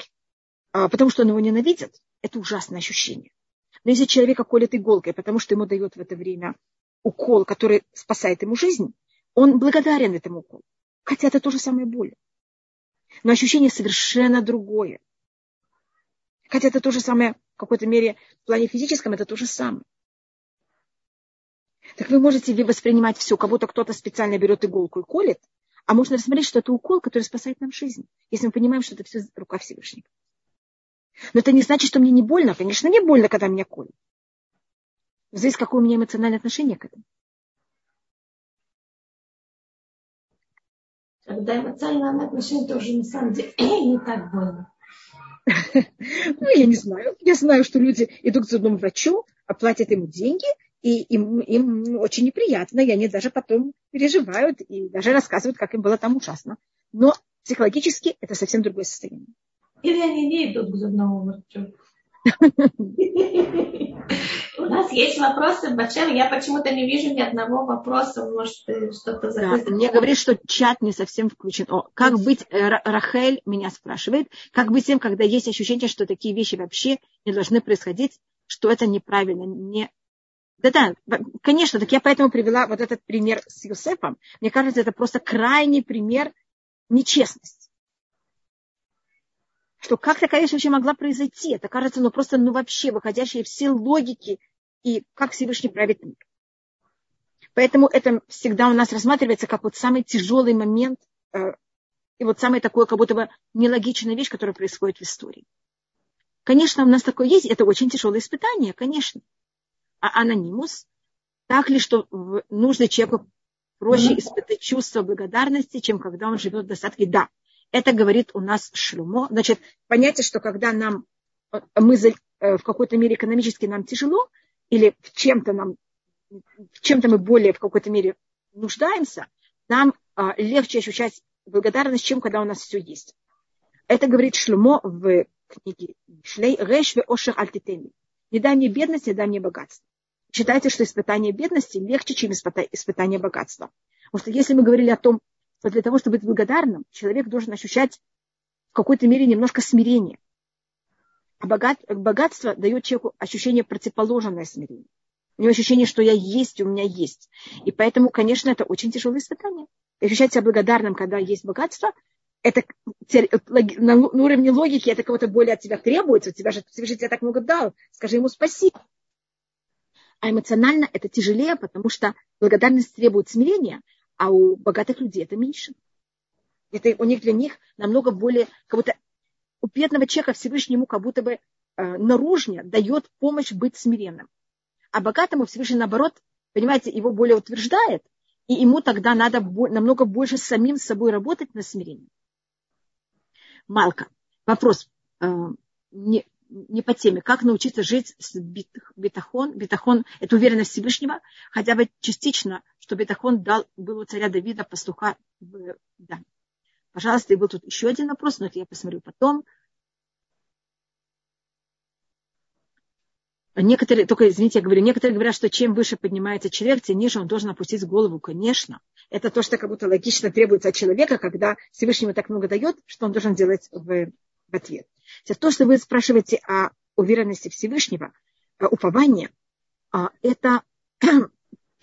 а, потому что он его ненавидит, это ужасное ощущение. Но если человека колет иголкой, потому что ему дает в это время укол, который спасает ему жизнь, он благодарен этому уколу. Хотя это то же самое боль. Но ощущение совершенно другое. Хотя это то же самое, в какой-то мере, в плане физическом, это то же самое. Так вы можете воспринимать все, как будто кто-то специально берет иголку и колет, а можно рассмотреть, что это укол, который спасает нам жизнь, если мы понимаем, что это все рука Всевышнего. Но это не значит, что мне не больно. Конечно, мне больно, когда меня колят. Здесь какое у меня эмоциональное отношение к этому. Когда эмоциональное отношение тоже на самом деле не так больно. Ну, я не знаю. Я знаю, что люди идут к зубному врачу, оплатят ему деньги, и им, им очень неприятно, и они даже потом переживают и даже рассказывают, как им было там ужасно. Но психологически это совсем другое состояние. Или они не идут к зубному врачу. У нас есть вопросы, Бачем. Я почему-то не вижу ни одного вопроса. Может, что-то закрыто. Да, мне говорит, что чат не совсем включен. О, как быть, э, Рахель меня спрашивает, как быть тем, когда есть ощущение, что такие вещи вообще не должны происходить, что это неправильно, не да-да, конечно, так я поэтому привела вот этот пример с Юсефом. Мне кажется, это просто крайний пример нечестности что как такая вещь вообще могла произойти. Это кажется, ну просто, ну вообще, выходящие все логики и как Всевышний правит мир. Поэтому это всегда у нас рассматривается как вот самый тяжелый момент э, и вот самая такое, как будто бы нелогичная вещь, которая происходит в истории. Конечно, у нас такое есть, это очень тяжелое испытание, конечно. А анонимус, так ли, что нужно человеку проще испытать чувство благодарности, чем когда он живет в достатке? Да, это говорит у нас Шлюмо. Значит, понятие, что когда нам э, мы э, в какой-то мере экономически нам тяжело, или в чем-то нам, в чем-то мы более в какой-то мере нуждаемся, нам а, легче ощущать благодарность, чем когда у нас все есть. Это говорит Шлюмо в книге Шлей Реш Ошер Альтитеми. Не дай мне бедность, не дай мне богатство. Считайте, что испытание бедности легче, чем испытание богатства. Потому что если мы говорили о том, что для того, чтобы быть благодарным, человек должен ощущать в какой-то мере немножко смирения. А богат, богатство дает человеку ощущение противоположное смирению. У него ощущение, что я есть, у меня есть. И поэтому, конечно, это очень тяжелое испытание. И ощущать себя благодарным, когда есть богатство, это на уровне логики это кого-то более от тебя требуется. У тебя же тебе так много дал. Скажи ему спасибо. А эмоционально это тяжелее, потому что благодарность требует смирения, а у богатых людей это меньше. Это у них для них намного более, как будто у бедного человека Всевышнему как будто бы э, наружнее дает помощь быть смиренным. А богатому Всевышний, наоборот, понимаете, его более утверждает, и ему тогда надо намного больше самим с собой работать на смирении. Малка. Вопрос э, не, не по теме. Как научиться жить с битахон? Битахон – это уверенность Всевышнего, хотя бы частично – что Бетахон дал, был у царя Давида пастуха в да. Пожалуйста, и был тут еще один вопрос, но это я посмотрю потом. Некоторые, только извините, я говорю, некоторые говорят, что чем выше поднимается человек, тем ниже он должен опустить голову. Конечно. Это то, что как будто логично требуется от человека, когда Всевышнему так много дает, что он должен делать в, в ответ. То, что вы спрашиваете о уверенности Всевышнего, упование, а, это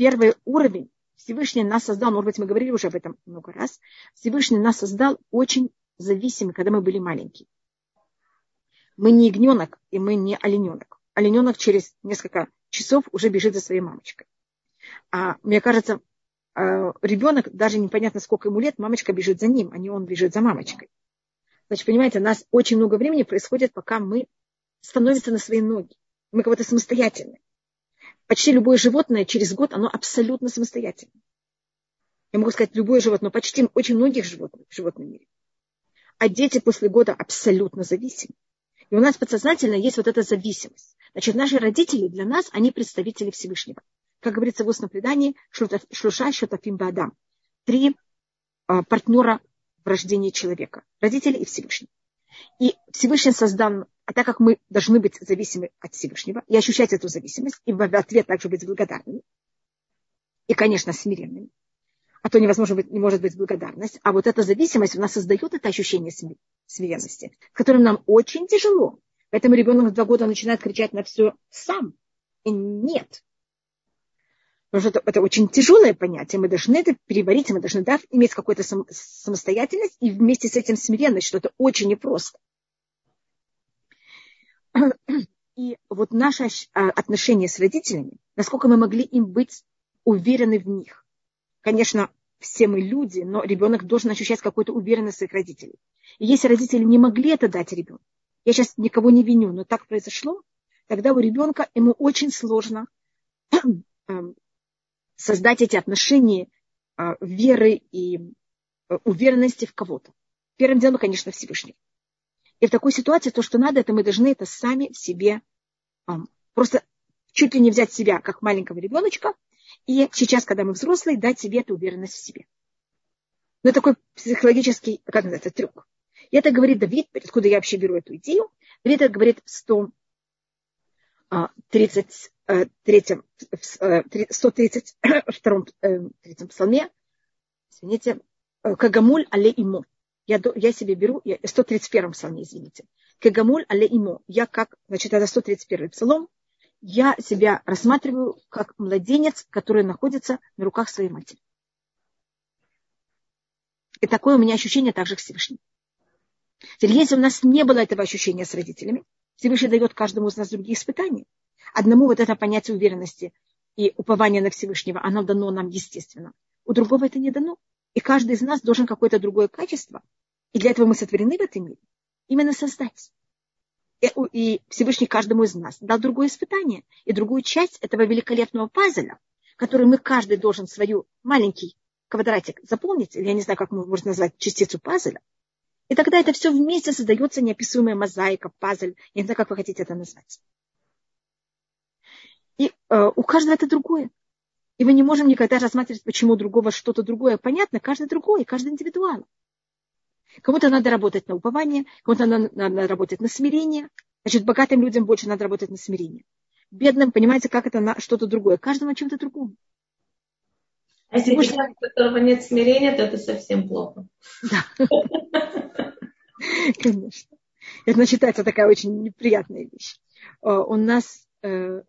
первый уровень. Всевышний нас создал, может быть, мы говорили уже об этом много раз, Всевышний нас создал очень зависимый, когда мы были маленькие. Мы не ягненок, и мы не олененок. Олененок через несколько часов уже бежит за своей мамочкой. А мне кажется, э, ребенок, даже непонятно сколько ему лет, мамочка бежит за ним, а не он бежит за мамочкой. Значит, понимаете, у нас очень много времени происходит, пока мы становимся на свои ноги. Мы будто самостоятельны. Почти любое животное через год, оно абсолютно самостоятельно. Я могу сказать любое животное, но почти очень многих животных в животном мире. А дети после года абсолютно зависимы. И у нас подсознательно есть вот эта зависимость. Значит, наши родители для нас, они представители Всевышнего. Как говорится в устном предании, шлуша шутафим бадам. Три а, партнера в рождении человека. Родители и Всевышний. И Всевышний создал, а так как мы должны быть зависимы от Всевышнего и ощущать эту зависимость, и в ответ также быть благодарными, и, конечно, смиренными, а то невозможно быть, не может быть благодарность, а вот эта зависимость у нас создает это ощущение смиренности, с которым нам очень тяжело. Поэтому ребенок в два года начинает кричать на все сам. И нет. Потому что это, это очень тяжелое понятие. Мы должны это переварить, мы должны да, иметь какую-то сам, самостоятельность и вместе с этим смиренность, что это очень непросто. И вот наше а, отношение с родителями, насколько мы могли им быть уверены в них. Конечно, все мы люди, но ребенок должен ощущать какую-то уверенность своих родителей. И если родители не могли это дать ребенку, я сейчас никого не виню, но так произошло, тогда у ребенка ему очень сложно эм, создать эти отношения а, веры и э, уверенности в кого-то. Первым делом, конечно, Всевышний. И в такой ситуации то, что надо, это мы должны это сами в себе просто чуть ли не взять себя как маленького ребеночка, и сейчас, когда мы взрослые, дать себе эту уверенность в себе. Ну, это такой психологический, как называется, трюк. И это говорит Давид, откуда я вообще беру эту идею. Давид это говорит в 130 третьем, 132 третьем псалме, извините, э, Кагамуль але имо. Я, я себе беру, я, 131 псалме, извините. Кагамуль але имо. Я как, значит, это 131 псалом, я себя рассматриваю как младенец, который находится на руках своей матери. И такое у меня ощущение также к Всевышнему. Теперь, если у нас не было этого ощущения с родителями, Всевышний дает каждому из нас другие испытания. Одному вот это понятие уверенности и упования на Всевышнего, оно дано нам естественно. У другого это не дано. И каждый из нас должен какое-то другое качество. И для этого мы сотворены в этом мире. Именно создать. И Всевышний каждому из нас дал другое испытание и другую часть этого великолепного пазля, который мы каждый должен свою маленький квадратик заполнить, или я не знаю, как можно назвать частицу пазля. И тогда это все вместе создается неописуемая мозаика, пазль. Я не знаю, как вы хотите это назвать. И э, у каждого это другое. И мы не можем никогда рассматривать, почему другого что-то другое. Понятно, каждый другой, каждый индивидуал. Кому-то надо работать на упование, кому-то надо, надо работать на смирение. Значит, богатым людям больше надо работать на смирение. Бедным, понимаете, как это на что-то другое. Каждому о чем-то другому. А если у человека, у которого нет смирения, то это совсем плохо. Да. Конечно. Это считается такая очень неприятная вещь. Э, у нас э,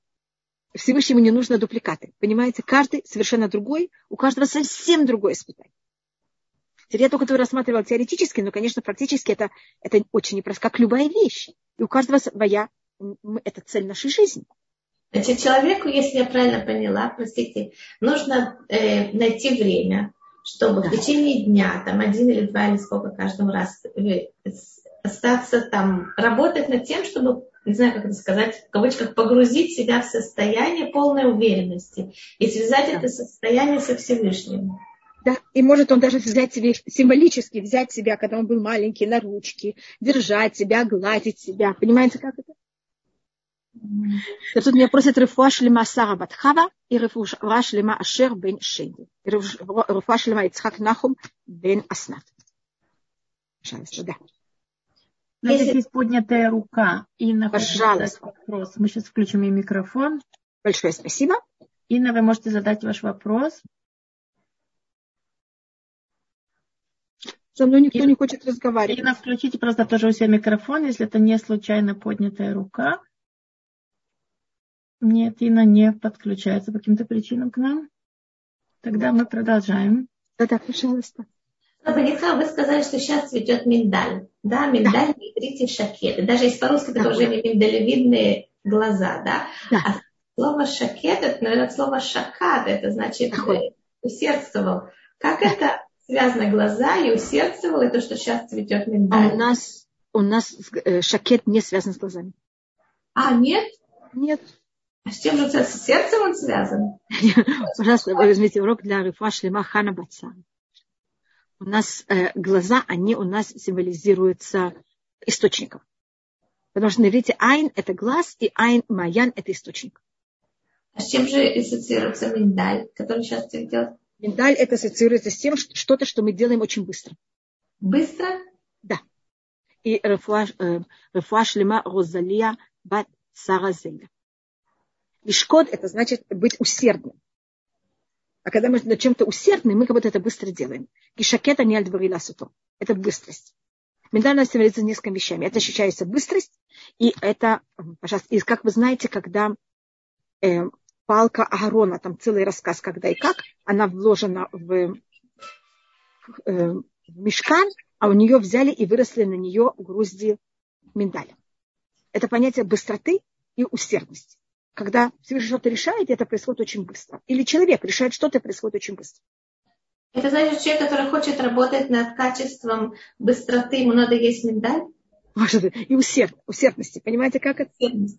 Всевышнему не нужно дупликаты. Понимаете, каждый совершенно другой, у каждого совсем другое испытание. Теперь я только это рассматривала теоретически, но, конечно, практически это, это очень непросто, как любая вещь. И у каждого своя, это цель нашей жизни. Значит, человеку, если я правильно поняла, простите, нужно э, найти время, чтобы да. в течение дня, там один или два или сколько каждому раз, э, остаться там, работать над тем, чтобы не знаю, как это сказать, в кавычках, погрузить себя в состояние полной уверенности и связать да. это состояние со Всевышним. Да, и может он даже взять себе, символически взять себя, когда он был маленький, на ручки, держать себя, гладить себя. Понимаете, как это? Тут меня просят рефуа шлема Сара Батхава и рефуа шлема Ашер бен Шейди. Рефуа шлема Ицхак Нахум бен Аснат. Пожалуйста, да. Нас есть поднятая рука. Инна, Пожалуйста. Вопрос. Мы сейчас включим ей микрофон. Большое спасибо. Инна, вы можете задать ваш вопрос. Со мной никто и... не хочет разговаривать. Инна, включите просто тоже у себя микрофон, если это не случайно поднятая рука. Нет, Инна не подключается по каким-то причинам к нам. Тогда мы продолжаем. Да-да, пожалуйста. Баниха, вы сказали, что сейчас цветет миндаль. Да, миндаль да. иврите шакет. Даже если по-русски это уже не миндалевидные глаза, да? да. А слово шакет, это, наверное, слово шакад, это значит Охой. усердствовал. Как это связано глаза и усердствовал, это что сейчас цветет миндаль? А у нас, у нас э, шакет не связан с глазами. А, нет? Нет. А с чем же с сердцем он связан? Пожалуйста, возьмите урок для Рифа Шлема Хана Бацан у нас э, глаза, они у нас символизируются источником. Потому что на иврите айн – это глаз, и айн маян – это источник. А с чем же ассоциируется миндаль, который сейчас цветет? Миндаль это ассоциируется с тем, что что-то, что мы делаем очень быстро. Быстро? Да. И рефуа шлема розалия бат саразеля. Лишкод это значит быть усердным. А когда мы над чем-то усердны, мы как будто это быстро делаем. Кишакета не альдварила суто. Это быстрость. Ментально символизируется несколькими вещами. Это ощущается быстрость, и это, пожалуйста, и как вы знаете, когда э, палка Агарона, там целый рассказ, когда и как, она вложена в, э, в мешкан, а у нее взяли и выросли на нее грузди миндаля. Это понятие быстроты и усердности когда Всевышний что-то решает, это происходит очень быстро. Или человек решает что-то, происходит очень быстро. Это значит, человек, который хочет работать над качеством быстроты, ему надо есть миндаль? И усерд, усердности. Понимаете, как это?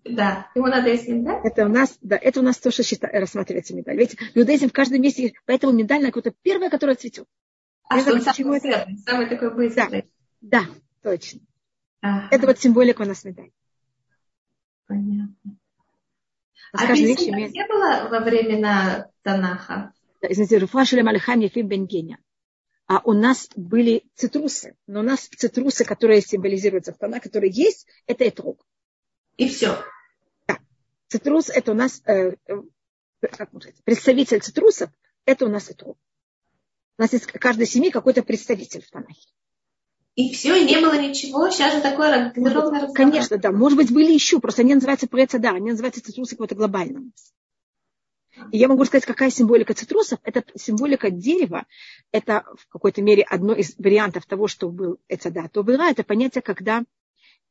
Да. Ему надо есть миндаль? Это у нас, да, это у нас тоже счита, рассматривается миндаль. Ведь иудаизм в каждом месте, поэтому миндаль на какое-то первое, которое цветет. А что, знаю, самый, это... самый такой быстрый? Да, да точно. Ага. Это вот символика у нас миндаль. Понятно. А вещи имеет... не было во времена Танаха? Извините, Руфашелем Алихам Ефим Бенгеня. А у нас были цитрусы. Но у нас цитрусы, которые символизируются в Танах, которые есть, это этрог. И все. Да. Цитрус это у нас, э, э, как можно сказать, представитель цитрусов, это у нас этрог. У нас есть каждой семье какой-то представитель в Танахе. И все, и не было ничего. Сейчас же такое ровное Конечно, да. Может быть, были еще, просто они называются да, они называются цитрусы какого-то глобального. И я могу сказать, какая символика цитрусов. Это символика дерева. Это в какой-то мере одно из вариантов того, что был Эцада. То была это понятие, когда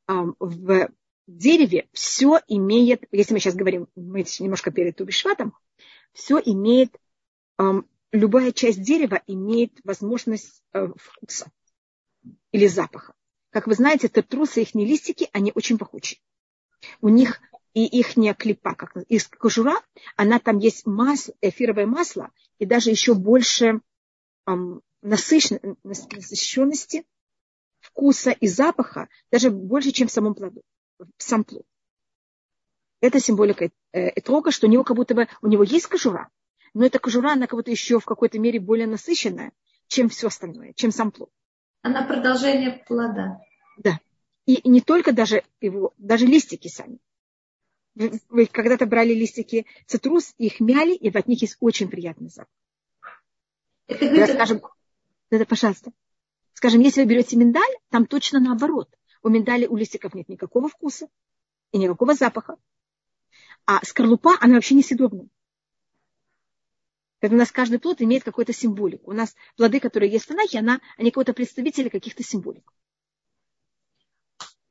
эм, в дереве все имеет, если мы сейчас говорим, мы немножко перед Тубишватом, все имеет, эм, любая часть дерева имеет возможность э, вкуса или запаха. Как вы знаете, тетрусы, их листики, они очень пахучие. У них и их клепа, как из кожура, она там есть масло, эфировое масло, и даже еще больше эм, насыщенности, вкуса и запаха, даже больше, чем в самом плоду, в сам плод. Это символика э, этрога, что у него как будто бы, у него есть кожура, но эта кожура, она как будто еще в какой-то мере более насыщенная, чем все остальное, чем сам плод. Она продолжение плода. Да. И не только даже его, даже листики сами. Вы когда-то брали листики цитрус, их мяли, и от них есть очень приятный запах. Это, говорит, скажем, это, пожалуйста. Скажем, если вы берете миндаль, там точно наоборот. У миндаля у листиков нет никакого вкуса и никакого запаха. А скорлупа, она вообще несъедобная. Поэтому у нас каждый плод имеет какую-то символику. У нас плоды, которые есть в Танахе, она, они какого-то представители каких-то символик.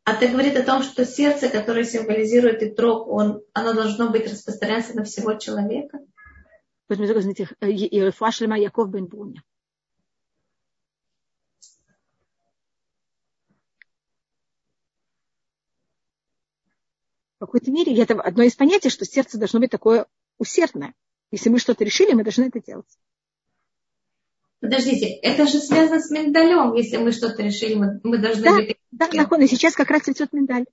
А ты говорит о том, что сердце, которое символизирует и трог, он, оно должно быть распространяться на всего человека? Яков бен Бруня. В какой-то мере это одно из понятий, что сердце должно быть такое усердное. Если мы что-то решили, мы должны это делать. Подождите, это же связано с миндалем. Если мы что-то решили, мы, мы должны да, быть... Да, нахон, и сейчас как раз цветет миндаль.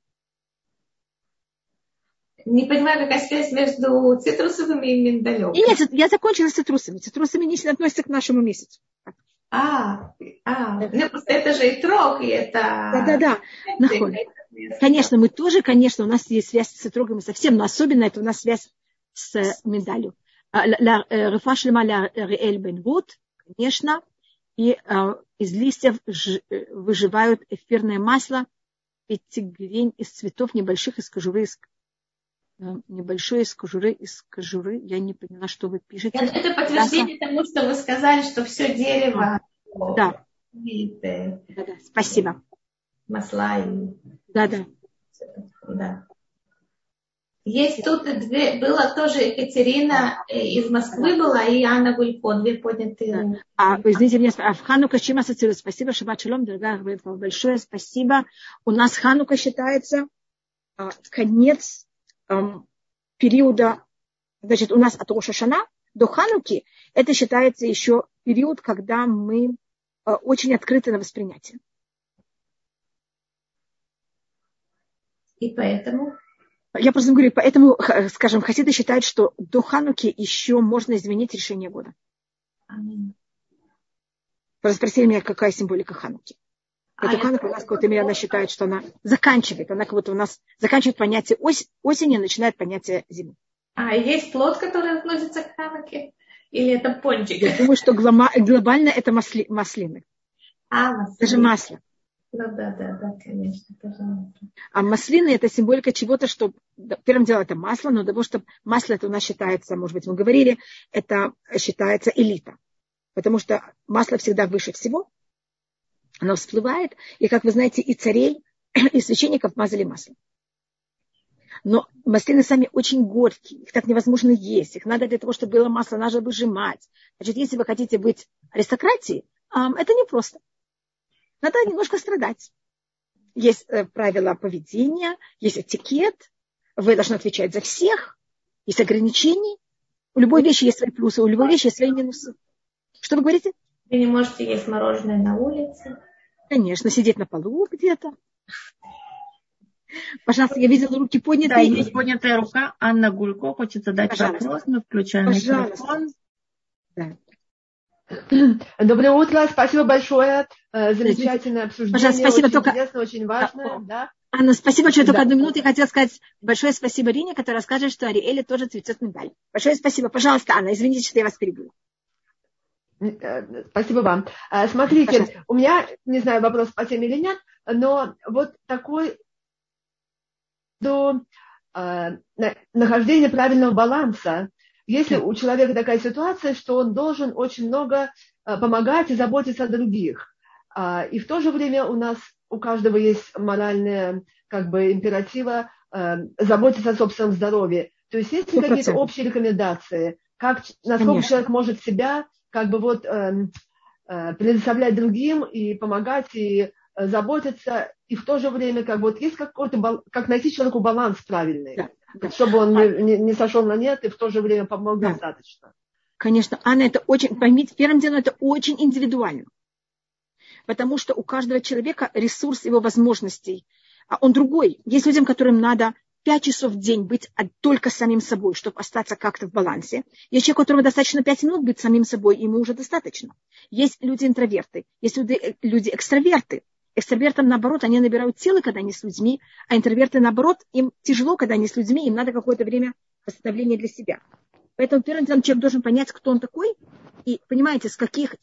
Не понимаю, какая связь между цитрусовыми и миндалем. И нет, я закончила с цитрусами. Цитрусами не относятся к нашему месяцу. А, а, ну, просто это же и трог, и это... Да-да-да, нахон. Конечно, мы тоже, конечно, у нас есть связь с цитрогами совсем, но особенно это у нас связь с миндалем. Рефа шлема Риэль бен Вуд, конечно, и из листьев выживают эфирное масло, пятигрень из цветов небольших из кожуры. небольшое из кожуры, из кожуры. Я не поняла, что вы пишете. Это, это подтверждение тому, что вы сказали, что все дерево. Да. да, да. Спасибо. Масла и... Да, да. Да. Есть тут две, была тоже Екатерина э, из Москвы была и Анна Гулько, две поднятые. А, извините меня, а в Ханука чем ассоциируется? Спасибо, Шабат Шалом, дорогая, большое спасибо. У нас Ханука считается а, конец а, периода, значит, у нас от Рошашана до Хануки, это считается еще период, когда мы а, очень открыты на воспринятие. И поэтому я просто говорю, поэтому, скажем, хасиды считают, что до Хануки еще можно изменить решение года. Аминь. Спросили меня, какая символика Хануки. А Это Ханука у нас какой-то мере она считает, что она заканчивает. Она как будто у нас заканчивает понятие ос- осени, начинает понятие зимы. А есть плод, который относится к Хануке? Или это пончик? Я думаю, что глобально это масли, маслины. А, маслины. Даже масло. Ну да, да, да, конечно, пожалуйста. А маслины это символика чего-то, что первым делом это масло, но того, что масло это у нас считается, может быть, мы говорили, это считается элита. Потому что масло всегда выше всего, оно всплывает, и, как вы знаете, и царей, и священников мазали маслом. Но маслины сами очень горькие, их так невозможно есть, их надо для того, чтобы было масло, надо выжимать. Значит, если вы хотите быть аристократией, это непросто. Надо немножко страдать. Есть э, правила поведения, есть этикет, вы должны отвечать за всех, есть ограничения. У любой вещи есть свои плюсы, у любой вещи есть свои минусы. Что вы говорите? Вы не можете есть мороженое на улице. Конечно, сидеть на полу где-то. Пожалуйста, я видела руки поднятые. Да, есть поднятая рука. Анна Гулько хочет задать Пожалуйста. вопрос. Мы включаем Пожалуйста. микрофон. Да. Доброе утро, спасибо большое. Э, замечательное обсуждение. Пожалуйста, спасибо очень только... интересно, очень важно. Да. Анна, спасибо большое. Только да. одну минуту я хотела сказать большое спасибо Рине, которая скажет, что Ариэле тоже цветет медаль. Большое спасибо. Пожалуйста, Анна, извините, что я вас перебила. Э, спасибо вам. Э, смотрите, Пожалуйста. у меня, не знаю, вопрос по теме или нет, но вот такой до нахождения правильного баланса если у человека такая ситуация, что он должен очень много э, помогать и заботиться о других, а, и в то же время у нас у каждого есть моральные как бы императива э, заботиться о собственном здоровье. То есть есть ли какие-то общие рекомендации, как, насколько Конечно. человек может себя как бы вот эм, э, предоставлять другим и помогать и заботиться, и в то же время как вот есть какой-то, как найти человеку баланс правильный. Да чтобы он не, не, не сошел на нет и в то же время помог да. достаточно. Конечно, Анна, это очень, поймите, первым делом это очень индивидуально. Потому что у каждого человека ресурс его возможностей, а он другой. Есть людям, которым надо пять часов в день быть только самим собой, чтобы остаться как-то в балансе. Есть человек, которому достаточно пять минут быть самим собой, ему уже достаточно. Есть люди интроверты, есть люди, э, люди экстраверты. Экстравертам, наоборот, они набирают силы, когда они с людьми, а интроверты, наоборот, им тяжело, когда они с людьми, им надо какое-то время восстановления для себя. Поэтому первым делом человек должен понять, кто он такой, и понимаете, с каких,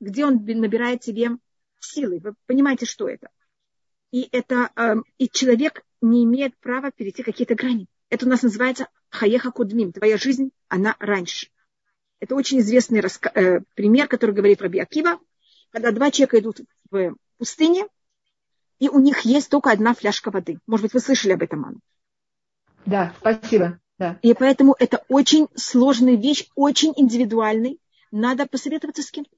где он набирает себе силы. Вы понимаете, что это. И, это, эм, и человек не имеет права перейти какие-то грани. Это у нас называется хаеха кудмим. Твоя жизнь, она раньше. Это очень известный раска- э, пример, который говорит Раби Акива, когда два человека идут в пустыне, и у них есть только одна фляжка воды. Может быть, вы слышали об этом, Анна? Да, спасибо. Да. И поэтому это очень сложная вещь, очень индивидуальный. Надо посоветоваться с кем-то.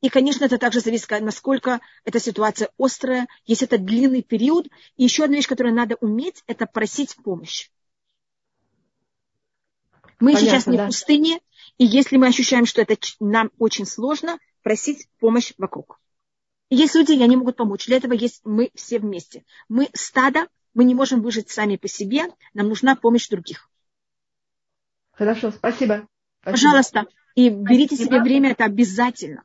И, конечно, это также зависит, насколько эта ситуация острая, если это длинный период. И еще одна вещь, которую надо уметь, это просить помощь. Мы Понятно, сейчас не да. в пустыне, и если мы ощущаем, что это нам очень сложно, просить помощь вокруг. Есть люди, и они могут помочь. Для этого есть мы все вместе. Мы стадо, мы не можем выжить сами по себе, нам нужна помощь других. Хорошо, спасибо. спасибо. Пожалуйста. И берите спасибо. себе время, это обязательно.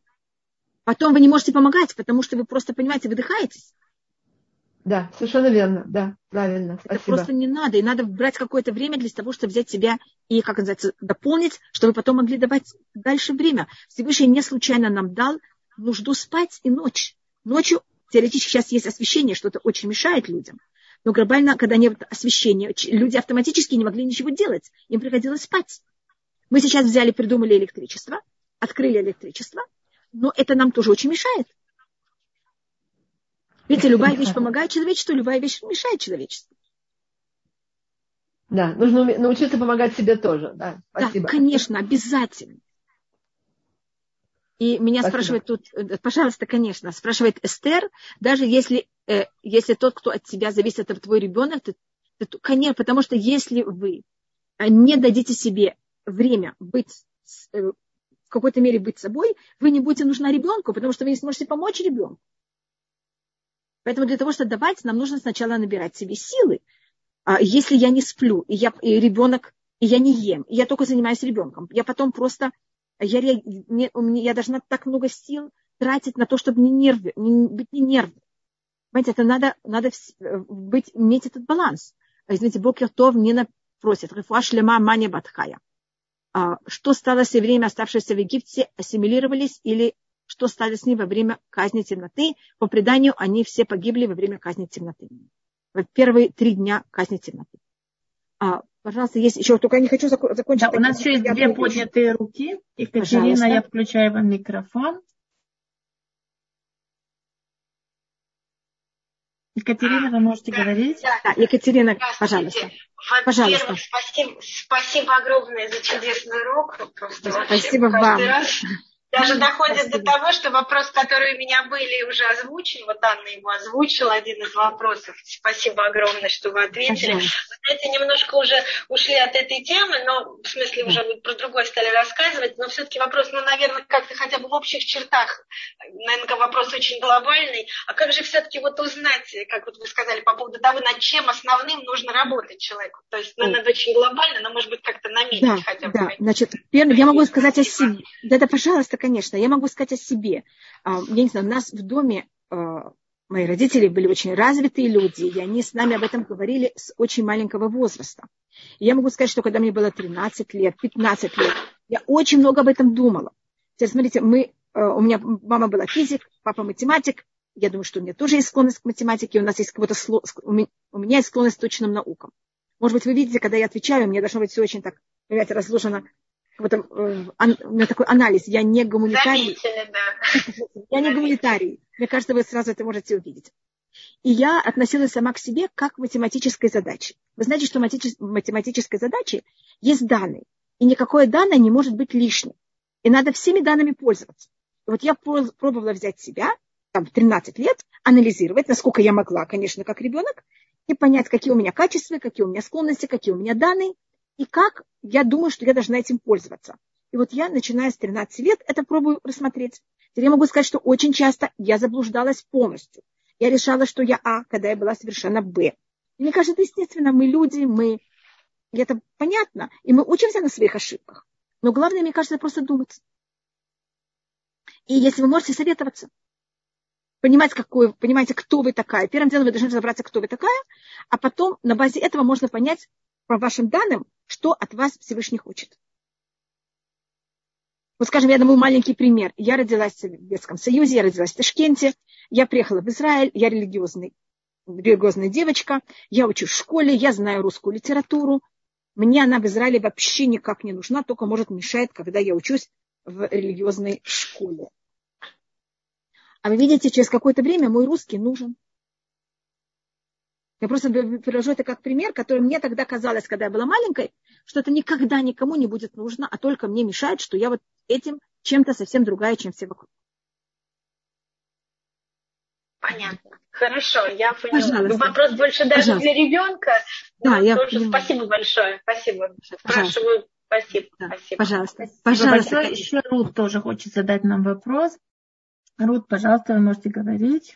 Потом вы не можете помогать, потому что вы просто, понимаете, выдыхаетесь. Да, совершенно верно, да, правильно. Спасибо. Это просто не надо. И надо брать какое-то время для того, чтобы взять себя и, как называется, дополнить, чтобы потом могли давать дальше время. Всевышний не случайно нам дал нужду спать и ночь. Ночью теоретически сейчас есть освещение, что-то очень мешает людям. Но глобально, когда нет освещения, люди автоматически не могли ничего делать. Им приходилось спать. Мы сейчас взяли, придумали электричество, открыли электричество, но это нам тоже очень мешает. Видите, любая вещь помогает человечеству, любая вещь мешает человечеству. Да, нужно научиться помогать себе тоже. Да, спасибо. Да, конечно, обязательно. И меня Спасибо. спрашивает тут, э, пожалуйста, конечно, спрашивает Эстер, даже если, э, если тот, кто от тебя зависит, это твой ребенок, то, то, конечно, потому что если вы э, не дадите себе время быть, э, в какой-то мере быть собой, вы не будете нужна ребенку, потому что вы не сможете помочь ребенку. Поэтому для того, чтобы давать, нам нужно сначала набирать себе силы. А если я не сплю, и, я, и ребенок, и я не ем, и я только занимаюсь ребенком, я потом просто я, не, я должна так много сил тратить на то, чтобы не нервы, не, быть не нервной. Понимаете, это надо, надо э, быть, иметь этот баланс. Извините, Бог Тов не просит. Рифуаш лема мани батхая. А, что стало с евреями, оставшиеся в Египте, ассимилировались или что стало с ними во время казни темноты? По преданию, они все погибли во время казни темноты. В первые три дня казни темноты. А, Пожалуйста, есть еще, только я не хочу закончить. Да, у нас еще есть две поднятые руки. Екатерина, Пожалуйста. я включаю вам микрофон. Екатерина, вы можете да, говорить? Да, Екатерина, пожалуйста. Пожалуйста. Спасибо, спасибо огромное за чудесный урок. Просто спасибо вам. Раз даже доходит Спасибо. до того, что вопрос, который у меня были, уже озвучен. Вот Анна его озвучила, один из вопросов. Спасибо огромное, что вы ответили. Вы знаете, немножко уже ушли от этой темы, но в смысле уже вы про другое стали рассказывать. Но все-таки вопрос, ну, наверное, как-то хотя бы в общих чертах. Наверное, вопрос очень глобальный. А как же все-таки вот узнать, как вот вы сказали, по поводу того, над чем основным нужно работать человеку? То есть, наверное, это очень глобально, но, может быть, как-то наметить да, хотя бы. Да, значит, первое, я могу сказать о себе. Да-да, пожалуйста, конечно. Я могу сказать о себе. А, я не знаю, у нас в доме а, мои родители были очень развитые люди, и они с нами об этом говорили с очень маленького возраста. И я могу сказать, что когда мне было 13 лет, 15 лет, я очень много об этом думала. Теперь смотрите, мы, а, у меня мама была физик, папа математик. Я думаю, что у меня тоже есть склонность к математике, у нас есть какой-то у меня есть склонность к точным наукам. Может быть, вы видите, когда я отвечаю, мне должно быть все очень так, понимаете, разложено вот, э, у меня такой анализ. Я не гуманитарий. да. Я не гуманитарий. Мне кажется, вы сразу это можете увидеть. И я относилась сама к себе как к математической задаче. Вы знаете, что в математической задаче есть данные. И никакое данное не может быть лишним. И надо всеми данными пользоваться. И вот я пробовала взять себя, там, в 13 лет, анализировать, насколько я могла, конечно, как ребенок, и понять, какие у меня качества, какие у меня склонности, какие у меня данные, и как я думаю, что я должна этим пользоваться. И вот я, начиная с 13 лет, это пробую рассмотреть. Теперь я могу сказать, что очень часто я заблуждалась полностью. Я решала, что я А, когда я была совершенно Б. И мне кажется, это естественно, мы люди, мы... И это понятно. И мы учимся на своих ошибках. Но главное, мне кажется, просто думать. И если вы можете советоваться, понимать, какой, понимаете, кто вы такая. Первым делом вы должны разобраться, кто вы такая, а потом на базе этого можно понять, по вашим данным, что от вас Всевышний хочет. Вот, скажем, я дам маленький пример. Я родилась в Советском Союзе, я родилась в Ташкенте, я приехала в Израиль, я религиозный, религиозная девочка, я учусь в школе, я знаю русскую литературу. Мне она в Израиле вообще никак не нужна, только может мешает, когда я учусь в религиозной школе. А вы видите, через какое-то время мой русский нужен. Я просто привожу это как пример, который мне тогда казалось, когда я была маленькой, что это никогда никому не будет нужно, а только мне мешает, что я вот этим чем-то совсем другая, чем все вокруг. Понятно. Хорошо, я поняла. Пожалуйста. Вопрос больше даже Пожалуйста. для ребенка. Да, я тоже спасибо большое. Спасибо. Спрашиваю. Спасибо. Да. спасибо. Пожалуйста. Пожалуйста. Большое. Еще Рут тоже хочет задать нам вопрос. Рут, пожалуйста, вы можете говорить.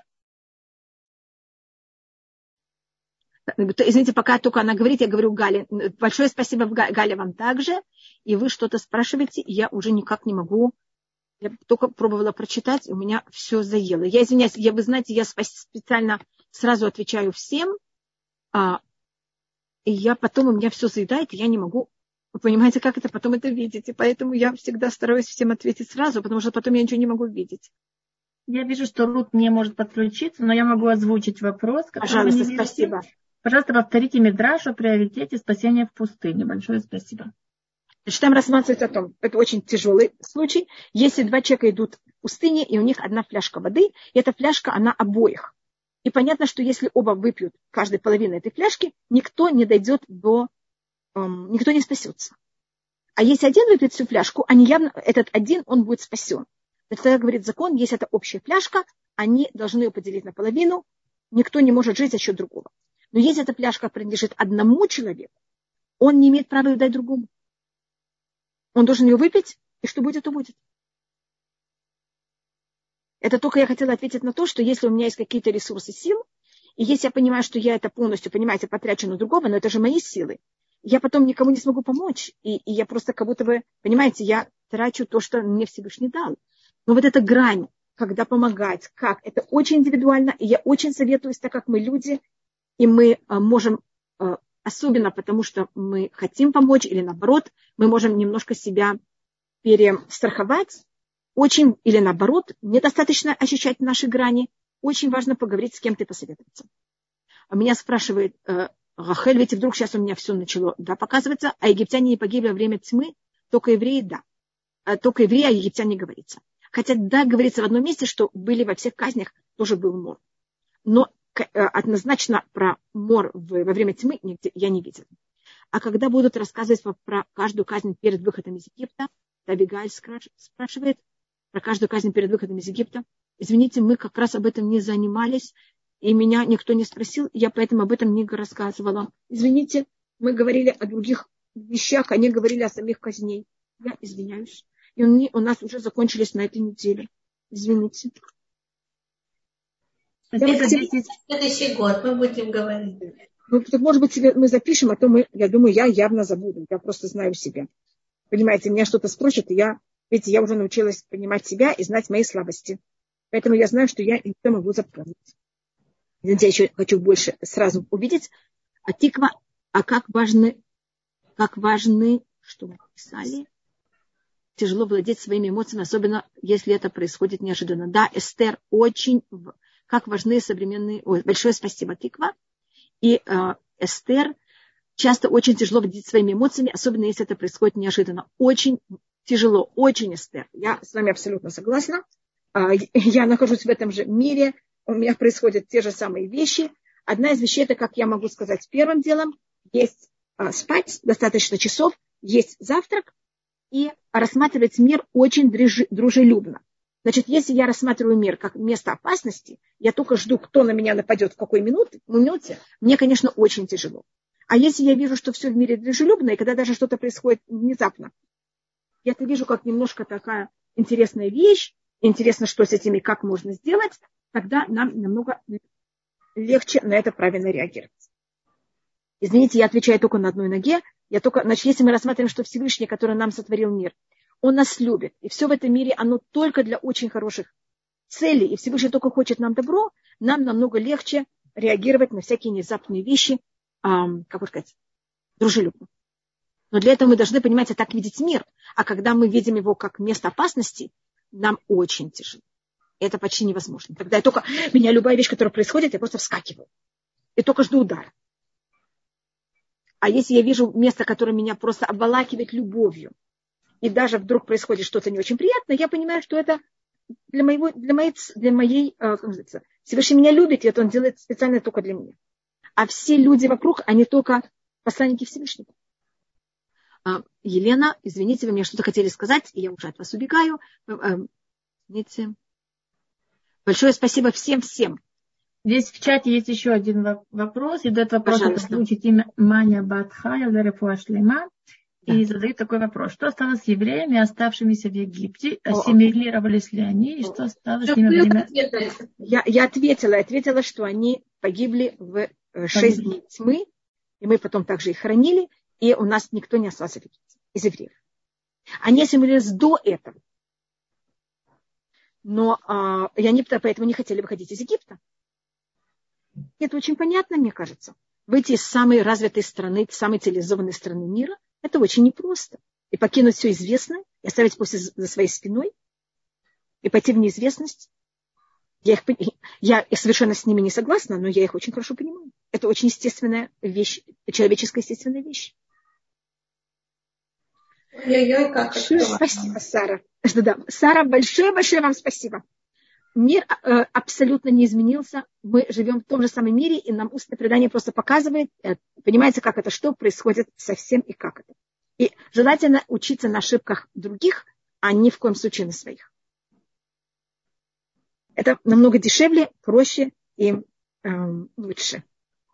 Извините, пока только она говорит, я говорю Гале. Большое спасибо, Галя, вам также. И вы что-то спрашиваете, и я уже никак не могу. Я только пробовала прочитать, у меня все заело. Я извиняюсь, я, вы знаете, я специально сразу отвечаю всем, а, и я потом у меня все заедает, и я не могу вы понимаете, как это потом это видеть. И поэтому я всегда стараюсь всем ответить сразу, потому что потом я ничего не могу видеть. Я вижу, что Рут не может подключиться, но я могу озвучить вопрос. Пожалуйста, спасибо. Пожалуйста, повторите Мидраш о приоритете спасения в пустыне. Большое спасибо. Значит, там рассматривается о том, это очень тяжелый случай, если два человека идут в пустыне, и у них одна фляжка воды, и эта фляжка, она обоих. И понятно, что если оба выпьют каждой половину этой фляжки, никто не дойдет до... Эм, никто не спасется. А если один выпьет всю фляжку, они явно, этот один, он будет спасен. Это говорит закон, если это общая фляжка, они должны ее поделить наполовину, никто не может жить за счет другого. Но если эта фляжка принадлежит одному человеку, он не имеет права ее дать другому. Он должен ее выпить, и что будет, то будет. Это только я хотела ответить на то, что если у меня есть какие-то ресурсы сил, и если я понимаю, что я это полностью, понимаете, потрачу на другого, но это же мои силы, я потом никому не смогу помочь. И, и я просто как будто бы, понимаете, я трачу то, что мне Всевышний дал. Но вот эта грань, когда помогать, как, это очень индивидуально. И я очень советую, так как мы люди, и мы а, можем, а, особенно потому что мы хотим помочь, или наоборот, мы можем немножко себя перестраховать, очень, или наоборот, недостаточно ощущать наши грани, очень важно поговорить с кем-то и посоветоваться. А меня спрашивает э, Рахель, ведь вдруг сейчас у меня все начало да, показываться, а египтяне не погибли во время тьмы, только евреи, да. Только евреи, а египтяне не говорится. Хотя, да, говорится в одном месте, что были во всех казнях, тоже был мор. Но однозначно про мор во время тьмы я не видела. А когда будут рассказывать про каждую казнь перед выходом из Египта, Табигаль спрашивает, про каждую казнь перед выходом из Египта. Извините, мы как раз об этом не занимались, и меня никто не спросил, я поэтому об этом не рассказывала. Извините, мы говорили о других вещах, они говорили о самих казней. Я извиняюсь. И у нас уже закончились на этой неделе. Извините. Следующий год мы будем говорить. Ну, может быть, мы запишем, а то мы, я думаю, я явно забуду. Я просто знаю себя. Понимаете, меня что-то спросят, и я Видите, я уже научилась понимать себя и знать мои слабости. Поэтому я знаю, что я иногда могу запомнить. Я еще хочу больше сразу увидеть. А тиква, а как важны, как важны, что мы писали, тяжело владеть своими эмоциями, особенно если это происходит неожиданно. Да, Эстер очень, как важны современные... Ой, большое спасибо, Тиква. И э, Эстер часто очень тяжело владеть своими эмоциями, особенно если это происходит неожиданно. Очень тяжело, очень эстер. Я с вами абсолютно согласна. А, я нахожусь в этом же мире, у меня происходят те же самые вещи. Одна из вещей, это, как я могу сказать, первым делом, есть а, спать достаточно часов, есть завтрак и рассматривать мир очень дружелюбно. Значит, если я рассматриваю мир как место опасности, я только жду, кто на меня нападет в какой минуте, минуте мне, конечно, очень тяжело. А если я вижу, что все в мире дружелюбно, и когда даже что-то происходит внезапно, я это вижу как немножко такая интересная вещь, интересно, что с этими, как можно сделать, тогда нам намного легче на это правильно реагировать. Извините, я отвечаю только на одной ноге. Я только, значит, если мы рассматриваем, что Всевышний, который нам сотворил мир, он нас любит. И все в этом мире, оно только для очень хороших целей. И Всевышний только хочет нам добро, нам намного легче реагировать на всякие внезапные вещи, эм, как бы сказать, дружелюбно. Но для этого мы должны, понимать, так видеть мир. А когда мы видим его как место опасности, нам очень тяжело. Это почти невозможно. Тогда я только, меня любая вещь, которая происходит, я просто вскакиваю. И только жду удара. А если я вижу место, которое меня просто обволакивает любовью, и даже вдруг происходит что-то не очень приятное, я понимаю, что это для, моего, для моей, для моей э, как называется, Всевышний меня любит, и это он делает специально только для меня. А все люди вокруг, они только посланники Всевышнего. А, Елена, извините, вы мне что-то хотели сказать, и я уже от вас убегаю. Э, э, извините. Большое спасибо всем-всем. Здесь в чате есть еще один вопрос. И этот вопрос озвучит имя Маня Батхая Лерефуашлема. И задают такой вопрос. Что стало с евреями, оставшимися в Египте? Ассимилировались ли они? И что стало с ними время... Я, я ответила. Я ответила, что они погибли в э, шесть дней тьмы. И мы потом также их хранили и у нас никто не остался из евреев. Они ассимилировались до этого. Но а, и они поэтому не хотели выходить из Египта. Это очень понятно, мне кажется. Выйти из самой развитой страны, самой цивилизованной страны мира, это очень непросто. И покинуть все известное, и оставить после за своей спиной, и пойти в неизвестность. Я, их, я совершенно с ними не согласна, но я их очень хорошо понимаю. Это очень естественная вещь, человеческая естественная вещь. Ой-ой-ой, как Спасибо, Сара. Да, Сара, большое-большое вам спасибо. Мир э, абсолютно не изменился. Мы живем в том же самом мире, и нам устное предание просто показывает, э, понимаете, как это, что происходит совсем и как это. И желательно учиться на ошибках других, а ни в коем случае на своих. Это намного дешевле, проще и э, лучше.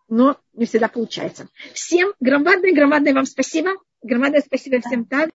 Но не всегда получается. Всем громадное, громадное вам спасибо. Громадное спасибо всем так.